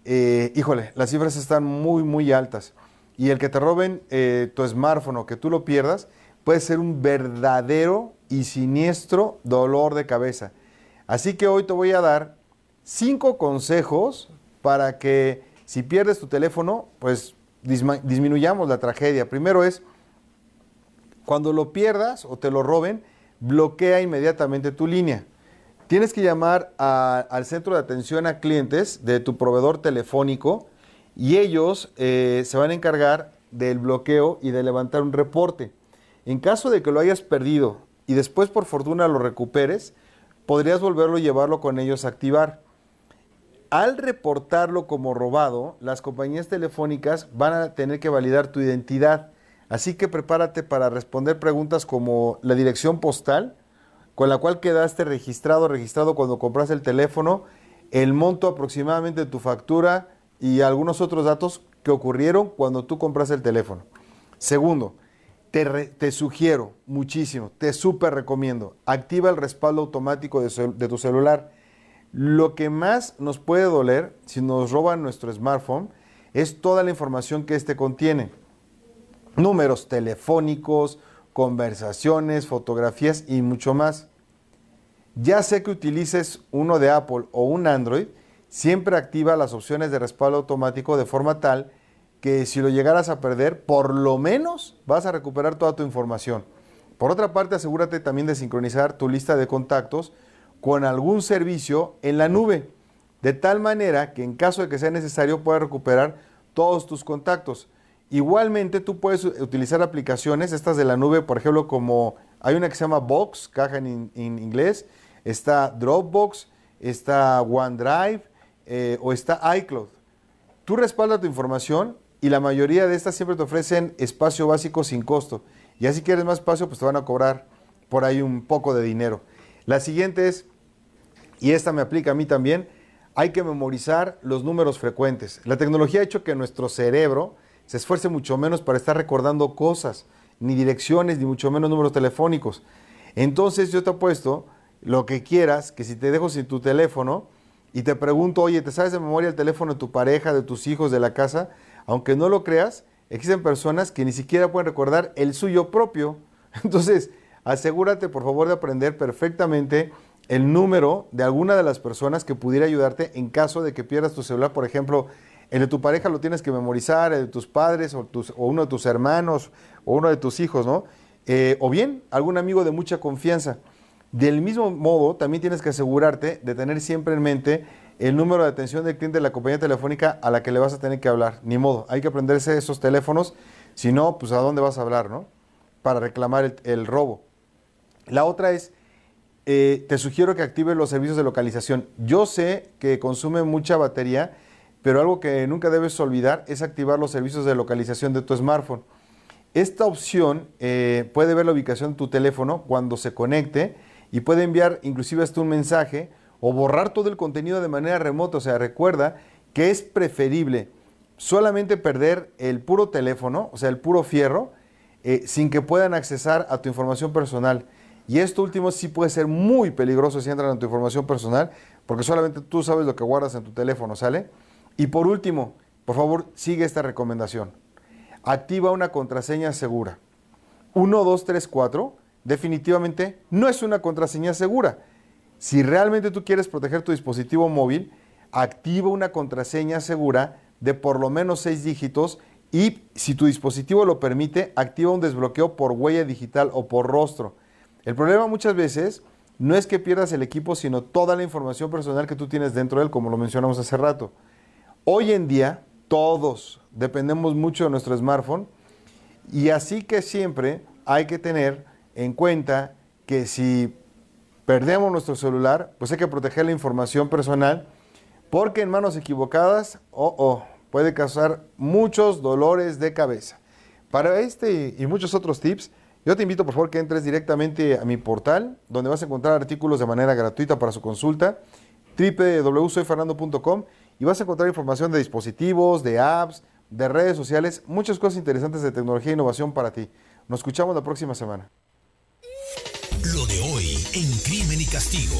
[SPEAKER 26] eh, híjole, las cifras están muy, muy altas. Y el que te roben eh, tu smartphone o que tú lo pierdas puede ser un verdadero y siniestro dolor de cabeza. Así que hoy te voy a dar cinco consejos para que si pierdes tu teléfono, pues disminuyamos la tragedia. Primero es, cuando lo pierdas o te lo roben, bloquea inmediatamente tu línea. Tienes que llamar al centro de atención a clientes de tu proveedor telefónico y ellos eh, se van a encargar del bloqueo y de levantar un reporte. En caso de que lo hayas perdido y después por fortuna lo recuperes, podrías volverlo y llevarlo con ellos a activar. Al reportarlo como robado, las compañías telefónicas van a tener que validar tu identidad. Así que prepárate para responder preguntas como la dirección postal, con la cual quedaste registrado, registrado cuando compras el teléfono, el monto aproximadamente de tu factura y algunos otros datos que ocurrieron cuando tú compras el teléfono. Segundo, te, sugiero muchísimo, te súper recomiendo, activa el respaldo automático de, tu celular. Lo que más nos puede doler si nos roban nuestro smartphone es toda la información que éste contiene. Números telefónicos, conversaciones, fotografías y mucho más. Ya sé que utilices uno de Apple o un Android, siempre activa las opciones de respaldo automático de forma tal que si lo llegaras a perder, por lo menos vas a recuperar toda tu información. Por otra parte, asegúrate también de sincronizar tu lista de contactos con algún servicio en la nube, de tal manera que en caso de que sea necesario puedas recuperar todos tus contactos. Igualmente tú puedes utilizar aplicaciones, estas de la nube, por ejemplo, como hay una que se llama Box, caja en, inglés, está Dropbox, está OneDrive eh, o está iCloud. Tú respaldas tu información y la mayoría de estas siempre te ofrecen espacio básico sin costo. Y así quieres más espacio, pues te van a cobrar por ahí un poco de dinero. La siguiente es, y esta me aplica a mí también, hay que memorizar los números frecuentes. La tecnología ha hecho que nuestro cerebro se esfuerce mucho menos para estar recordando cosas, ni direcciones, ni mucho menos números telefónicos. Entonces yo te apuesto lo que quieras, que si te dejo sin tu teléfono y te pregunto, oye, ¿te sabes de memoria el teléfono de tu pareja, de tus hijos, de la casa? Aunque no lo creas, existen personas que ni siquiera pueden recordar el suyo propio. Entonces, asegúrate por favor de aprender perfectamente el número de alguna de las personas que pudiera ayudarte en caso de que pierdas tu celular. Por ejemplo, el de tu pareja lo tienes que memorizar, el de tus padres o, uno de tus hermanos o uno de tus hijos, ¿no? Eh, o bien algún amigo de mucha confianza. Del mismo modo, también tienes que asegurarte de tener siempre en mente el número de atención del cliente de la compañía telefónica a la que le vas a tener que hablar. Ni modo, hay que aprenderse esos teléfonos, si no, pues a dónde vas a hablar, ¿no? Para reclamar el robo. La otra es, eh, te sugiero que actives los servicios de localización. Yo sé que consume mucha batería, pero algo que nunca debes olvidar es activar los servicios de localización de tu smartphone. Esta opción eh, puede ver la ubicación de tu teléfono cuando se conecte y puede enviar inclusive hasta un mensaje o borrar todo el contenido de manera remota. O sea, recuerda que es preferible solamente perder el puro teléfono, o sea, el puro fierro, eh, sin que puedan accesar a tu información personal. Y esto último sí puede ser muy peligroso si entran en tu información personal, porque solamente tú sabes lo que guardas en tu teléfono, ¿sale? Y por último, por favor, sigue esta recomendación. Activa una contraseña segura. 1, 2, 3, 4 definitivamente no es una contraseña segura. Si realmente tú quieres proteger tu dispositivo móvil, activa una contraseña segura de por lo menos 6 dígitos y si tu dispositivo lo permite, activa un desbloqueo por huella digital o por rostro. El problema muchas veces no es que pierdas el equipo, sino toda la información personal que tú tienes dentro de él, como lo mencionamos hace rato. Hoy en día, todos dependemos mucho de nuestro smartphone y así que siempre hay que tener en cuenta que si perdemos nuestro celular, pues hay que proteger la información personal porque en manos equivocadas, oh, oh, puede causar muchos dolores de cabeza. Para este y muchos otros tips, yo te invito por favor que entres directamente a mi portal, donde vas a encontrar artículos de manera gratuita para su consulta, www.soyfernando.com y vas a encontrar información de dispositivos, de apps, de redes sociales, muchas cosas interesantes de tecnología e innovación para ti. Nos escuchamos la próxima semana.
[SPEAKER 2] Castigo.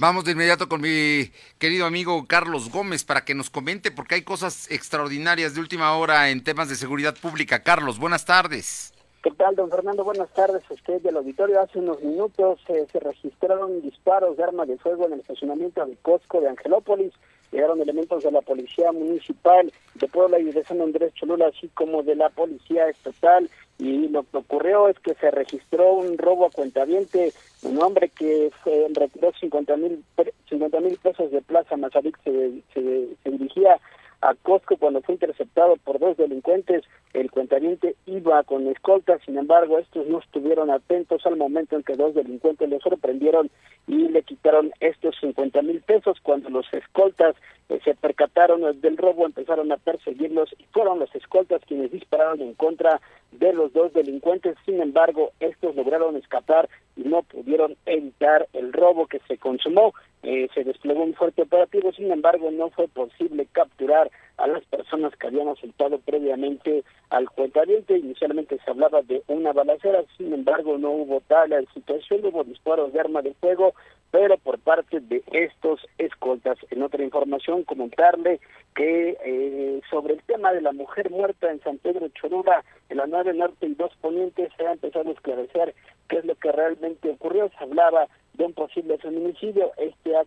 [SPEAKER 1] Vamos de inmediato con mi querido amigo Carlos Gómez para que nos comente porque hay cosas extraordinarias de última hora en temas de seguridad pública. Carlos, buenas tardes.
[SPEAKER 27] ¿Qué tal, don Fernando? Buenas tardes a usted del auditorio. Hace unos minutos eh, se registraron disparos de arma de fuego en el estacionamiento de Costco de Angelópolis. Llegaron elementos de la Policía Municipal de Puebla y de San Andrés Cholula, así como de la Policía Estatal y lo que ocurrió es que se registró un robo a cuentaviente, un hombre que se retiró 50 mil 50 mil pesos de Plaza Mazarik se, se, dirigía a Costco cuando fue interceptado por dos delincuentes. El cuentaviente iba con escolta, sin embargo, estos no estuvieron atentos al momento en que dos delincuentes le sorprendieron y le quitaron estos 50 mil pesos. Cuando los escoltas eh, se percataron del robo, empezaron a perseguirlos y fueron los escoltas quienes dispararon en contra de los dos delincuentes. Sin embargo, estos lograron escapar y no pudieron evitar el robo que se consumó. Eh, se desplegó un fuerte operativo, sin embargo, no fue posible capturar a las personas que habían asaltado previamente al cuentaviente. Inicialmente se hablaba de una balacera, sin embargo, no hubo tal situación, hubo disparos de arma de fuego, pero por parte de estos escoltas. En otra información, comentarle que eh, sobre el tema de la mujer muerta en San Pedro Cholula, en la nave norte y dos ponientes, se ha empezado a esclarecer qué es lo que realmente ocurrió. Se hablaba de un posible feminicidio. Este ha,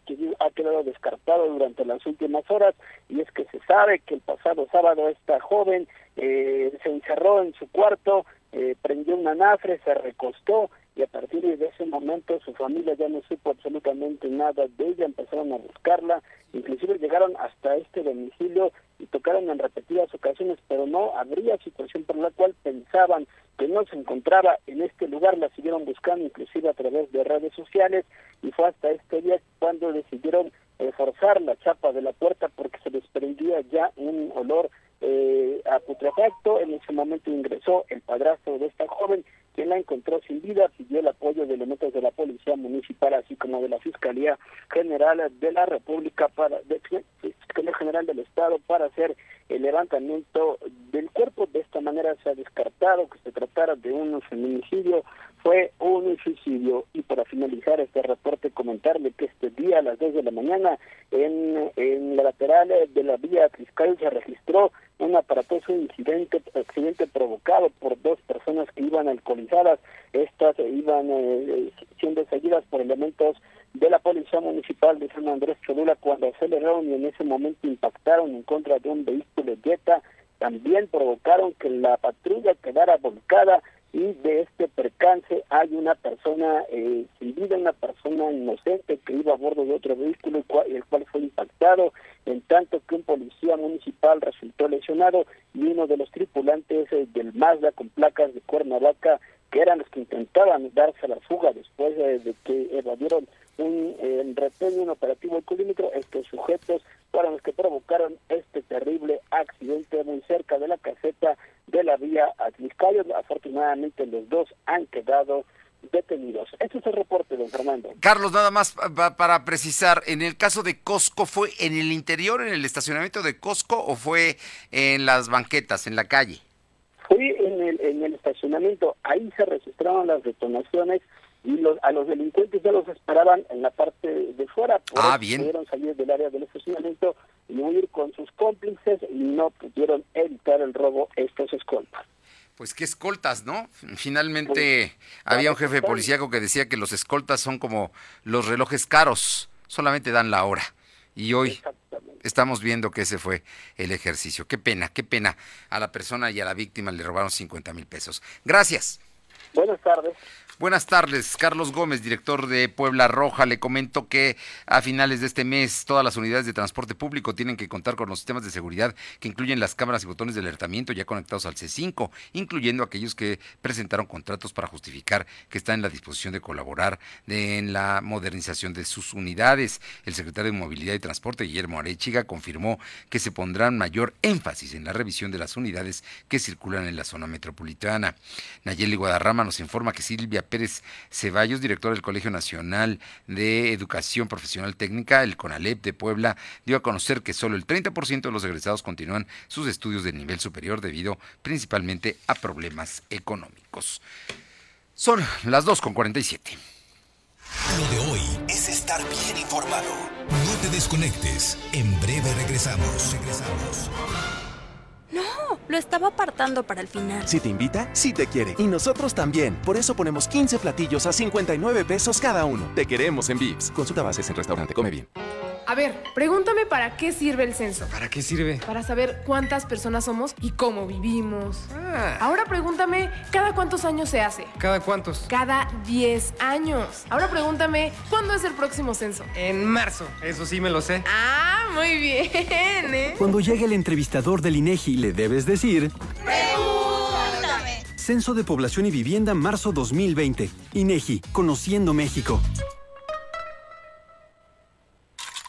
[SPEAKER 27] quedado descartado durante las últimas horas y es que se sabe que el pasado sábado esta joven eh, se encerró en su cuarto, eh, prendió una nafre, se recostó y a partir de ese momento su familia ya no supo absolutamente nada de ella, empezaron a buscarla, inclusive llegaron hasta este domicilio y tocaron en repetidas ocasiones, pero no habría situación por la cual pensaban que no se encontraba en este lugar, la siguieron buscando inclusive a través de redes sociales y fue hasta este día cuando decidieron eh, forzar la chapa de la puerta porque se desprendía ya un olor eh, a putrefacto, en ese momento ingresó el padrastro de esta joven quien la encontró sin vida, pidió el apoyo de elementos de la Policía Municipal, así como de la Fiscalía General de la República, para de, Fiscalía General del Estado, para hacer el levantamiento del cuerpo. De esta manera se ha descartado que se tratara de un feminicidio, fue un suicidio. Y para finalizar este reporte, comentarle que este día a las 2 de la mañana en, en la lateral de la vía fiscal se registró un aparatoso incidente, accidente provocado por dos personas que iban alcoholizadas. Estas iban eh, siendo seguidas por elementos de la Policía Municipal de San Andrés Cholula cuando aceleraron y en ese impactaron en contra de un vehículo Jetta. También provocaron que la patrulla quedara volcada y de este percance hay una persona eh, sin vida, una persona inocente que iba a bordo de otro vehículo el cual, el cual fue impactado, en tanto que un policía municipal resultó lesionado y uno de los tripulantes eh, del Mazda con placas de Cuernavaca, que eran los que intentaban darse a la fuga después eh, de que evadieron un eh, un operativo ecolímetro, estos sujetos fueron los que provocaron este terrible accidente muy cerca de la caseta de la vía Atliscayo. Afortunadamente los dos han quedado detenidos. Este es el reporte, don Fernando.
[SPEAKER 1] Carlos, nada más para precisar, en el caso de Costco, ¿fue en el interior, en el estacionamiento de Costco o fue en las banquetas, en la calle?
[SPEAKER 27] Fue en el, en el estacionamiento, ahí se registraron las detonaciones y los, a los delincuentes ya los esperaban en la parte de fuera. Por
[SPEAKER 1] ah, bien.
[SPEAKER 27] Pudieron salir del área del estacionamiento y huir con sus cómplices y no pudieron evitar el robo estos escoltas.
[SPEAKER 1] Pues qué escoltas, ¿no? Finalmente había un jefe policíaco que decía que los escoltas son como los relojes caros, solamente dan la hora. Y hoy estamos viendo que ese fue el ejercicio. Qué pena, qué pena. A la persona y a la víctima le robaron 50 mil pesos. Gracias.
[SPEAKER 27] Buenas tardes.
[SPEAKER 1] Buenas tardes, Carlos Gómez, director de Puebla Roja. Le comento que a finales de este mes todas las unidades de transporte público tienen que contar con los sistemas de seguridad que incluyen las cámaras y botones de alertamiento ya conectados al C5, incluyendo aquellos que presentaron contratos para justificar que están en la disposición de colaborar en la modernización de sus unidades. El secretario de Movilidad y Transporte, Guillermo Arechiga, confirmó que se pondrán mayor énfasis en la revisión de las unidades que circulan en la zona metropolitana. Nayeli Guadarrama nos informa que Silvia Pérez Ceballos, director del Colegio Nacional de Educación Profesional Técnica, el CONALEP de Puebla, dio a conocer que solo el 30% de los egresados continúan sus estudios de nivel superior debido principalmente a problemas económicos. Son las 2.47.
[SPEAKER 2] Lo de hoy es estar bien informado. No te desconectes. En breve regresamos. Regresamos.
[SPEAKER 20] Lo estaba apartando para el final.
[SPEAKER 11] Si te invita, sí te quiere. Y nosotros también. Por eso ponemos 15 platillos a 59 pesos cada uno. Te queremos en Vips. Consulta bases en restaurante. Come bien.
[SPEAKER 28] A ver, pregúntame para qué sirve el censo.
[SPEAKER 18] ¿Para qué sirve?
[SPEAKER 28] Para saber cuántas personas somos y cómo vivimos.
[SPEAKER 18] Ah.
[SPEAKER 28] Ahora pregúntame, ¿cada cuántos años se hace?
[SPEAKER 18] ¿Cada cuántos?
[SPEAKER 28] Cada 10 años. Ahora pregúntame, ¿cuándo es el próximo censo?
[SPEAKER 18] En marzo. Eso sí me lo sé.
[SPEAKER 28] Ah, muy bien, ¿eh?
[SPEAKER 29] Cuando llegue el entrevistador del INEGI, le debes decir...
[SPEAKER 20] Pregúntame.
[SPEAKER 29] Censo de Población y Vivienda, marzo 2020. INEGI, Conociendo México.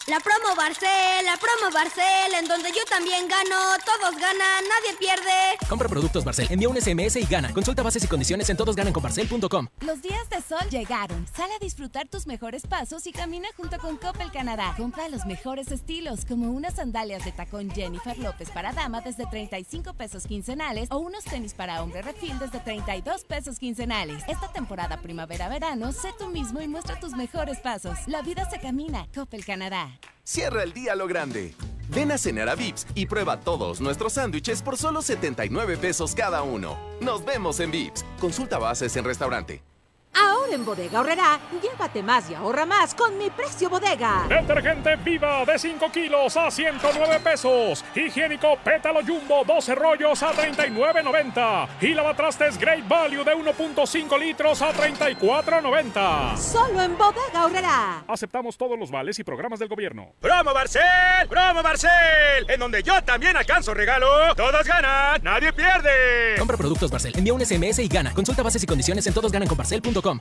[SPEAKER 20] La promo Barcel, la promo Barcel, en donde yo también gano, todos ganan, nadie pierde.
[SPEAKER 16] Compra productos Barcel, envía un SMS y gana. Consulta bases y condiciones en todosgananconbarcel.com.
[SPEAKER 17] Los días de sol llegaron. Sale a disfrutar tus mejores pasos y camina junto con Coppel Canadá. Compra los mejores estilos, como unas sandalias de tacón Jennifer López para dama desde 35 pesos quincenales o unos tenis para hombre refil desde 32 pesos quincenales. Esta temporada primavera-verano, sé tú mismo y muestra tus mejores pasos. La vida se camina. Coppel Canadá.
[SPEAKER 11] Cierra el día lo grande. Ven a cenar a Vips y prueba todos nuestros sándwiches por solo 79 pesos cada uno. Nos vemos en Vips. Consulta bases en restaurante.
[SPEAKER 12] Ahora en Bodega Horrera, llévate más y ahorra más con mi precio bodega.
[SPEAKER 13] Detergente Viva de 5 kilos a 109 pesos. Higiénico Pétalo Jumbo 12 rollos a 39.90. Y lavatrastes Great Value de 1.5 litros a 34.90.
[SPEAKER 12] Solo en Bodega Horrera.
[SPEAKER 13] Aceptamos todos los vales y programas del gobierno.
[SPEAKER 30] ¡Promo Barcel! ¡Promo Barcel! En donde yo también alcanzo regalo. Todos ganan, nadie pierde.
[SPEAKER 16] Compra productos Barcel, envía un SMS y gana. Consulta bases y condiciones en todosgananconbarcel.com.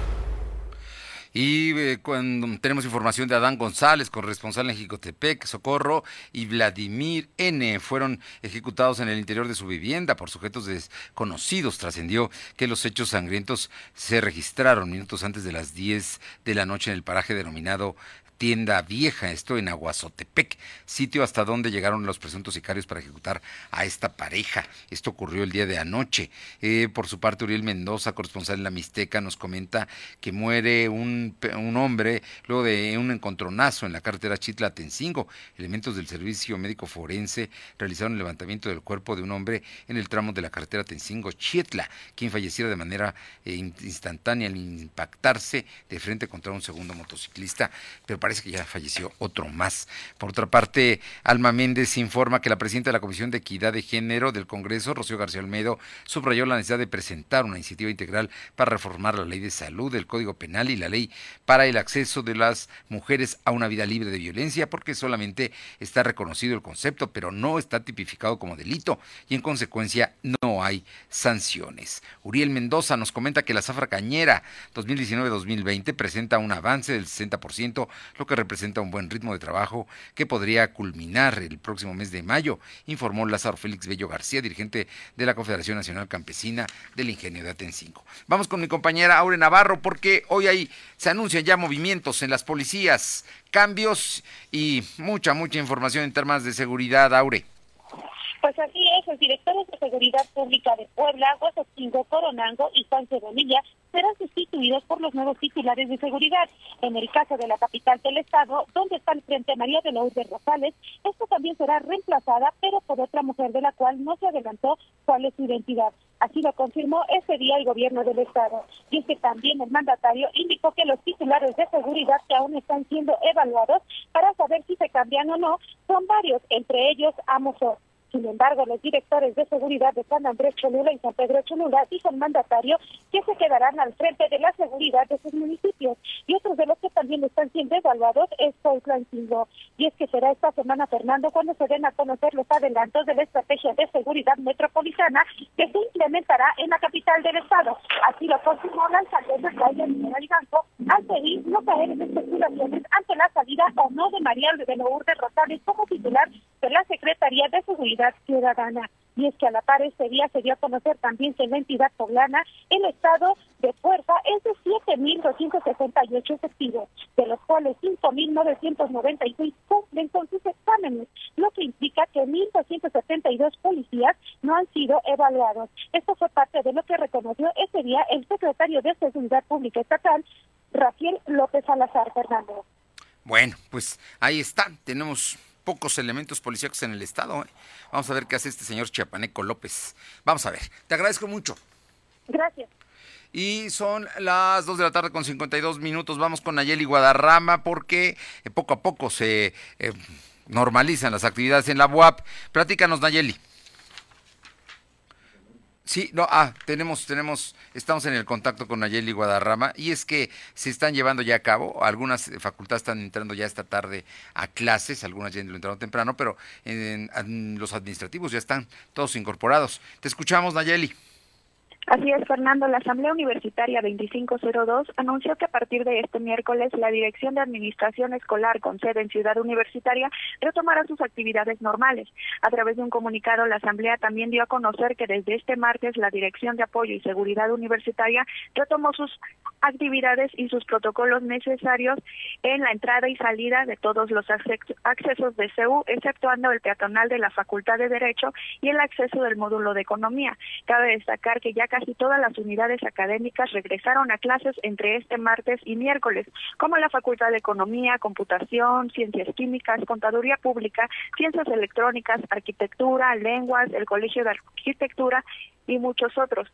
[SPEAKER 1] Y eh, cuando tenemos información de Adán González, corresponsal en Jicotepec, Socorro, y Vladimir N. fueron ejecutados en el interior de su vivienda por sujetos desconocidos. Trascendió que los hechos sangrientos se registraron minutos antes de las 10 de la noche en el paraje denominado tienda vieja, esto en Aguazotepec, sitio hasta donde llegaron los presuntos sicarios para ejecutar a esta pareja. Esto ocurrió el día de anoche. Eh, por su parte, Uriel Mendoza, corresponsal en la Mixteca, nos comenta que muere un, un hombre luego de un encontronazo en la carretera Chitla-Tencingo. Elementos del Servicio Médico Forense realizaron el levantamiento del cuerpo de un hombre en el tramo de la carretera Tencingo-Chietla, quien falleciera de manera eh, instantánea al impactarse de frente contra un segundo motociclista. Pero parece que ya falleció otro más. Por otra parte, Alma Méndez informa que la presidenta de la Comisión de Equidad de Género del Congreso, Rocío García Olmedo, subrayó la necesidad de presentar una iniciativa integral para reformar la ley de salud, el Código Penal y la ley para el acceso de las mujeres a una vida libre de violencia, porque solamente está reconocido el concepto, pero no está tipificado como delito y en consecuencia no hay sanciones. Uriel Mendoza nos comenta que la zafra cañera 2019-2020 presenta un avance del 60%, lo que representa un buen ritmo de trabajo que podría culminar el próximo mes de mayo, informó Lázaro Félix Bello García, dirigente de la Confederación Nacional Campesina del Ingenio de Atencingo. Vamos con mi compañera Aure Navarro porque hoy ahí se anuncian ya movimientos en las policías, cambios y mucha, mucha información en temas de seguridad, Aure.
[SPEAKER 5] Pues así es, los directores de Seguridad Pública de Puebla, Guasastingo, Coronango y Juan Cebonilla serán sustituidos por los nuevos titulares de seguridad. En el caso de la capital del estado, donde está el frente María de Lourdes Rosales, esto también será reemplazada, pero por otra mujer de la cual no se adelantó cuál es su identidad. Así lo confirmó ese día el gobierno del estado. Y es que también el mandatario indicó que los titulares de seguridad que aún están siendo evaluados para saber si se cambian o no son varios, entre ellos Amosor. Sin embargo, los directores de seguridad de San Andrés Cholula y San Pedro Cholula dijo el mandatario que se quedarán al frente de la seguridad de sus municipios. Y otros de los que también están siendo evaluados es Cingo. Y es que será esta semana, Fernando, cuando se den a conocer los adelantos de la estrategia de seguridad metropolitana que se implementará en la capital del estado. Así lo confirmó la alcaldesa Claudia Mineral Ganco al pedir no caer en especulaciones ante la salida o no de María de Lourdes Rosales como titular de la Secretaría de Seguridad Ciudadana. Y es que a la par este día se dio a conocer también que en la entidad poblana el estado de fuerza es de 7.268 efectivos, de los cuales 5.996 cumplen con sus exámenes, lo que implica que 1.272 policías no han sido evaluados. Esto fue parte de lo que reconoció ese día el secretario de Seguridad Pública Estatal, Rafael López Salazar Fernando.
[SPEAKER 1] Bueno, pues ahí está, tenemos pocos elementos policíacos en el estado. ¿eh? Vamos a ver qué hace este señor Chiapaneco López. Vamos a ver. Te agradezco mucho.
[SPEAKER 5] Gracias.
[SPEAKER 1] Y son las 2 de la tarde con 52 minutos. Vamos con Nayeli Guadarrama porque eh, poco a poco se eh, normalizan las actividades en la UAP. Platícanos, Nayeli. Sí, no, ah, tenemos, tenemos, estamos en el contacto con Nayeli Guadarrama y es que se están llevando ya a cabo, algunas facultades están entrando ya esta tarde a clases, algunas ya lo entraron temprano, pero en los administrativos ya están todos incorporados. Te escuchamos, Nayeli.
[SPEAKER 6] Así es, Fernando. La Asamblea Universitaria 2502 anunció que a partir de este miércoles la Dirección de Administración Escolar con sede en Ciudad Universitaria retomará sus actividades normales. A través de un comunicado, la Asamblea también dio a conocer que desde este martes la Dirección de Apoyo y Seguridad Universitaria retomó sus actividades y sus protocolos necesarios en la entrada y salida de todos los accesos de CEU, exceptuando el peatonal de la Facultad de Derecho y el acceso del módulo de Economía. Cabe destacar que ya casi todas las unidades académicas regresaron a clases entre este martes y miércoles, como la Facultad de Economía, Computación, Ciencias Químicas, Contaduría Pública, Ciencias Electrónicas, Arquitectura, Lenguas, el Colegio de Arquitectura y muchos otros.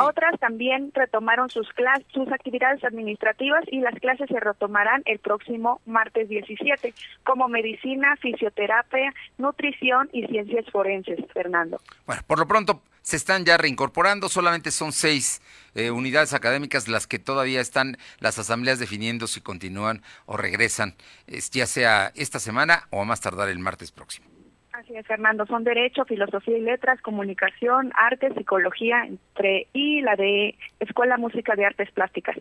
[SPEAKER 6] Otras también retomaron sus clases, sus actividades administrativas y las clases se retomarán el próximo martes 17, como medicina, fisioterapia, nutrición y ciencias forenses, Fernando.
[SPEAKER 1] Bueno, por lo pronto se están ya reincorporando, solamente son seis eh, unidades académicas las que todavía están las asambleas definiendo si continúan o regresan, ya sea esta semana o a más tardar el martes próximo.
[SPEAKER 31] Así es, Fernando. Son Derecho, Filosofía y Letras, Comunicación, Arte, Psicología entre y la de Escuela Música de Artes Plásticas.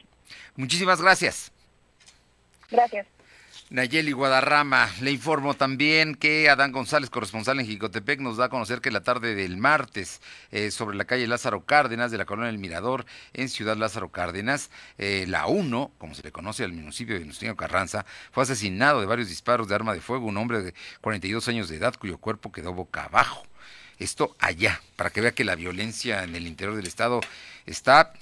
[SPEAKER 1] Muchísimas gracias.
[SPEAKER 31] Gracias.
[SPEAKER 1] Nayeli Guadarrama, le informo también que Adán González, corresponsal en Jicotepec, nos da a conocer que la tarde del martes, eh, sobre la calle Lázaro Cárdenas de la colonia El Mirador, en Ciudad Lázaro Cárdenas, eh, la 1, como se le conoce al municipio de Venustiano Carranza, fue asesinado de varios disparos de arma de fuego un hombre de 42 años de edad cuyo cuerpo quedó boca abajo. Esto allá, para que vea que la violencia en el interior del estado está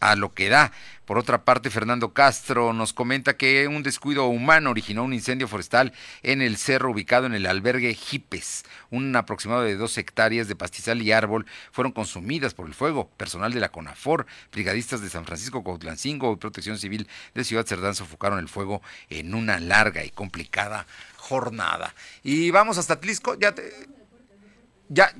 [SPEAKER 1] a lo que da. Por otra parte, Fernando Castro nos comenta que un descuido humano originó un incendio forestal en el cerro ubicado en el albergue Jipes. Un aproximado de dos hectáreas de pastizal y árbol fueron consumidas por el fuego. Personal de la CONAFOR, brigadistas de San Francisco Cautlancingo y Protección Civil de Ciudad Cerdán sofocaron el fuego en una larga y complicada jornada. Y vamos hasta Tlisco, ya te, ya,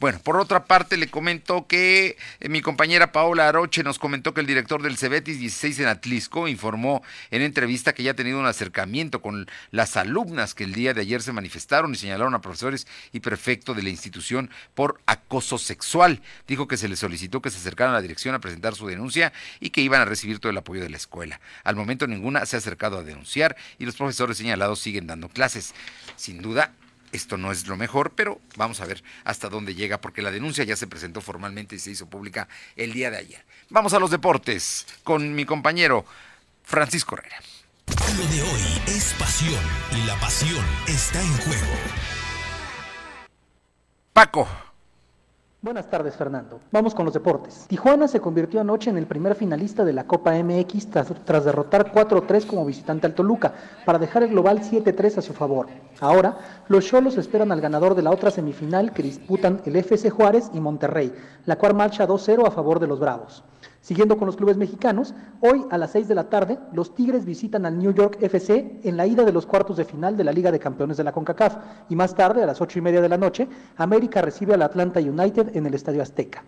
[SPEAKER 1] bueno, por otra parte le comento que eh, mi compañera Paola Aroche nos comentó que el director del Cebetis 16 en Atlisco informó en entrevista que ya ha tenido un acercamiento con las alumnas que el día de ayer se manifestaron y señalaron a profesores y prefecto de la institución por acoso sexual. Dijo que se les solicitó que se acercaran a la dirección a presentar su denuncia y que iban a recibir todo el apoyo de la escuela. Al momento ninguna se ha acercado a denunciar y los profesores señalados siguen dando clases. Sin duda, esto no es lo mejor, pero vamos a ver hasta dónde llega, porque la denuncia ya se presentó formalmente y se hizo pública el día de ayer. Vamos a los deportes con mi compañero Francisco Herrera.
[SPEAKER 2] Lo de hoy es pasión y la pasión está en juego.
[SPEAKER 1] Paco.
[SPEAKER 32] Buenas tardes, Fernando. Vamos con los deportes. Tijuana se convirtió anoche en el primer finalista de la Copa MX tras, derrotar 4-3 como visitante al Toluca, para dejar el global 7-3 a su favor. Ahora, los Cholos esperan al ganador de la otra semifinal que disputan el FC Juárez y Monterrey, la cual marcha 2-0 a favor de los Bravos. Siguiendo con los clubes mexicanos, hoy a las 6 de la tarde, los Tigres visitan al New York FC en la ida de los cuartos de final de la Liga de Campeones de la CONCACAF. Y más tarde, a las 8 y media de la noche, América recibe al Atlanta United en el Estadio Azteca.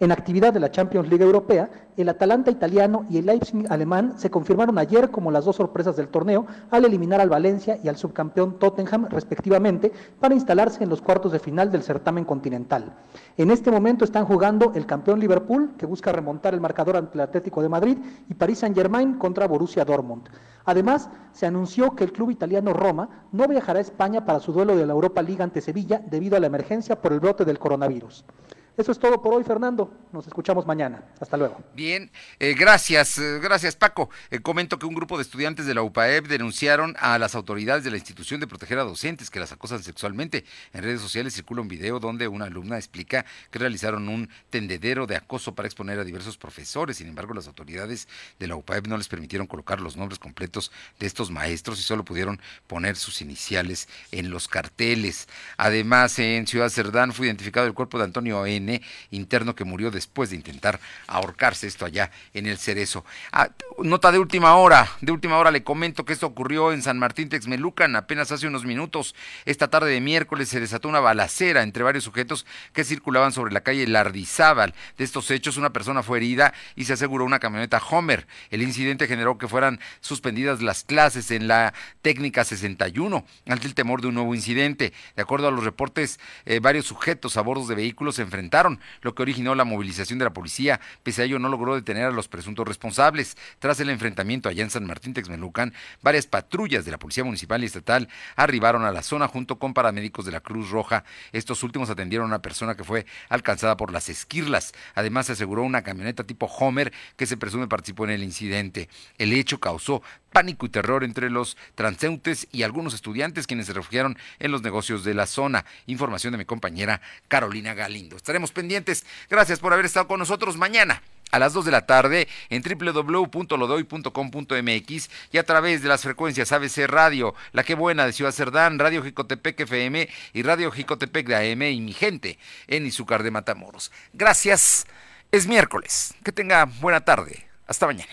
[SPEAKER 32] En actividad de la Champions League Europea, el Atalanta italiano y el Leipzig alemán se confirmaron ayer como las dos sorpresas del torneo al eliminar al Valencia y al subcampeón Tottenham respectivamente para instalarse en los cuartos de final del certamen continental. En este momento están jugando el campeón Liverpool, que busca remontar el marcador ante el Atlético de Madrid, y París Saint-Germain contra Borussia Dortmund. Además, se anunció que el club italiano Roma no viajará a España para su duelo de la Europa League ante Sevilla debido a la emergencia por el brote del coronavirus. Eso es todo por hoy, Fernando. Nos escuchamos mañana. Hasta luego.
[SPEAKER 1] Bien, eh, gracias, eh, gracias Paco. Eh, comento que un grupo de estudiantes de la UPAEP denunciaron a las autoridades de la institución de proteger a docentes que las acosan sexualmente. En redes sociales circula un video donde una alumna explica que realizaron un tendedero de acoso para exponer a diversos profesores. Sin embargo, las autoridades de la UPAEP no les permitieron colocar los nombres completos de estos maestros y solo pudieron poner sus iniciales en los carteles. Además, en Ciudad Cerdán fue identificado el cuerpo de Antonio N interno que murió después de intentar ahorcarse esto allá en el Cerezo. Ah, nota de última hora, de última hora le comento que esto ocurrió en San Martín Texmelucan apenas hace unos minutos. Esta tarde de miércoles se desató una balacera entre varios sujetos que circulaban sobre la calle Lardizábal. De estos hechos, una persona fue herida y se aseguró una camioneta Homer. El incidente generó que fueran suspendidas las clases en la técnica 61 ante el temor de un nuevo incidente. De acuerdo a los reportes, eh, varios sujetos a bordo de vehículos se lo que originó la movilización de la policía. Pese a ello, no logró detener a los presuntos responsables. Tras el enfrentamiento allá en San Martín Texmelucan, varias patrullas de la Policía Municipal y Estatal arribaron a la zona junto con paramédicos de la Cruz Roja. Estos últimos atendieron a una persona que fue alcanzada por las esquirlas. Además, se aseguró una camioneta tipo Homer que se presume participó en el incidente. El hecho causó pánico y terror entre los transeúntes y algunos estudiantes quienes se refugiaron en los negocios de la zona. Información de mi compañera Carolina Galindo. Estaremos pendientes. Gracias por haber estado con nosotros mañana a las 2 de la tarde en www.lodoy.com.mx y a través de las frecuencias ABC Radio, La Que Buena de Ciudad Cerdán, Radio Jicotepec FM y Radio Jicotepec de AM y mi gente en Izúcar de Matamoros. Gracias. Es miércoles. Que tenga buena tarde. Hasta mañana.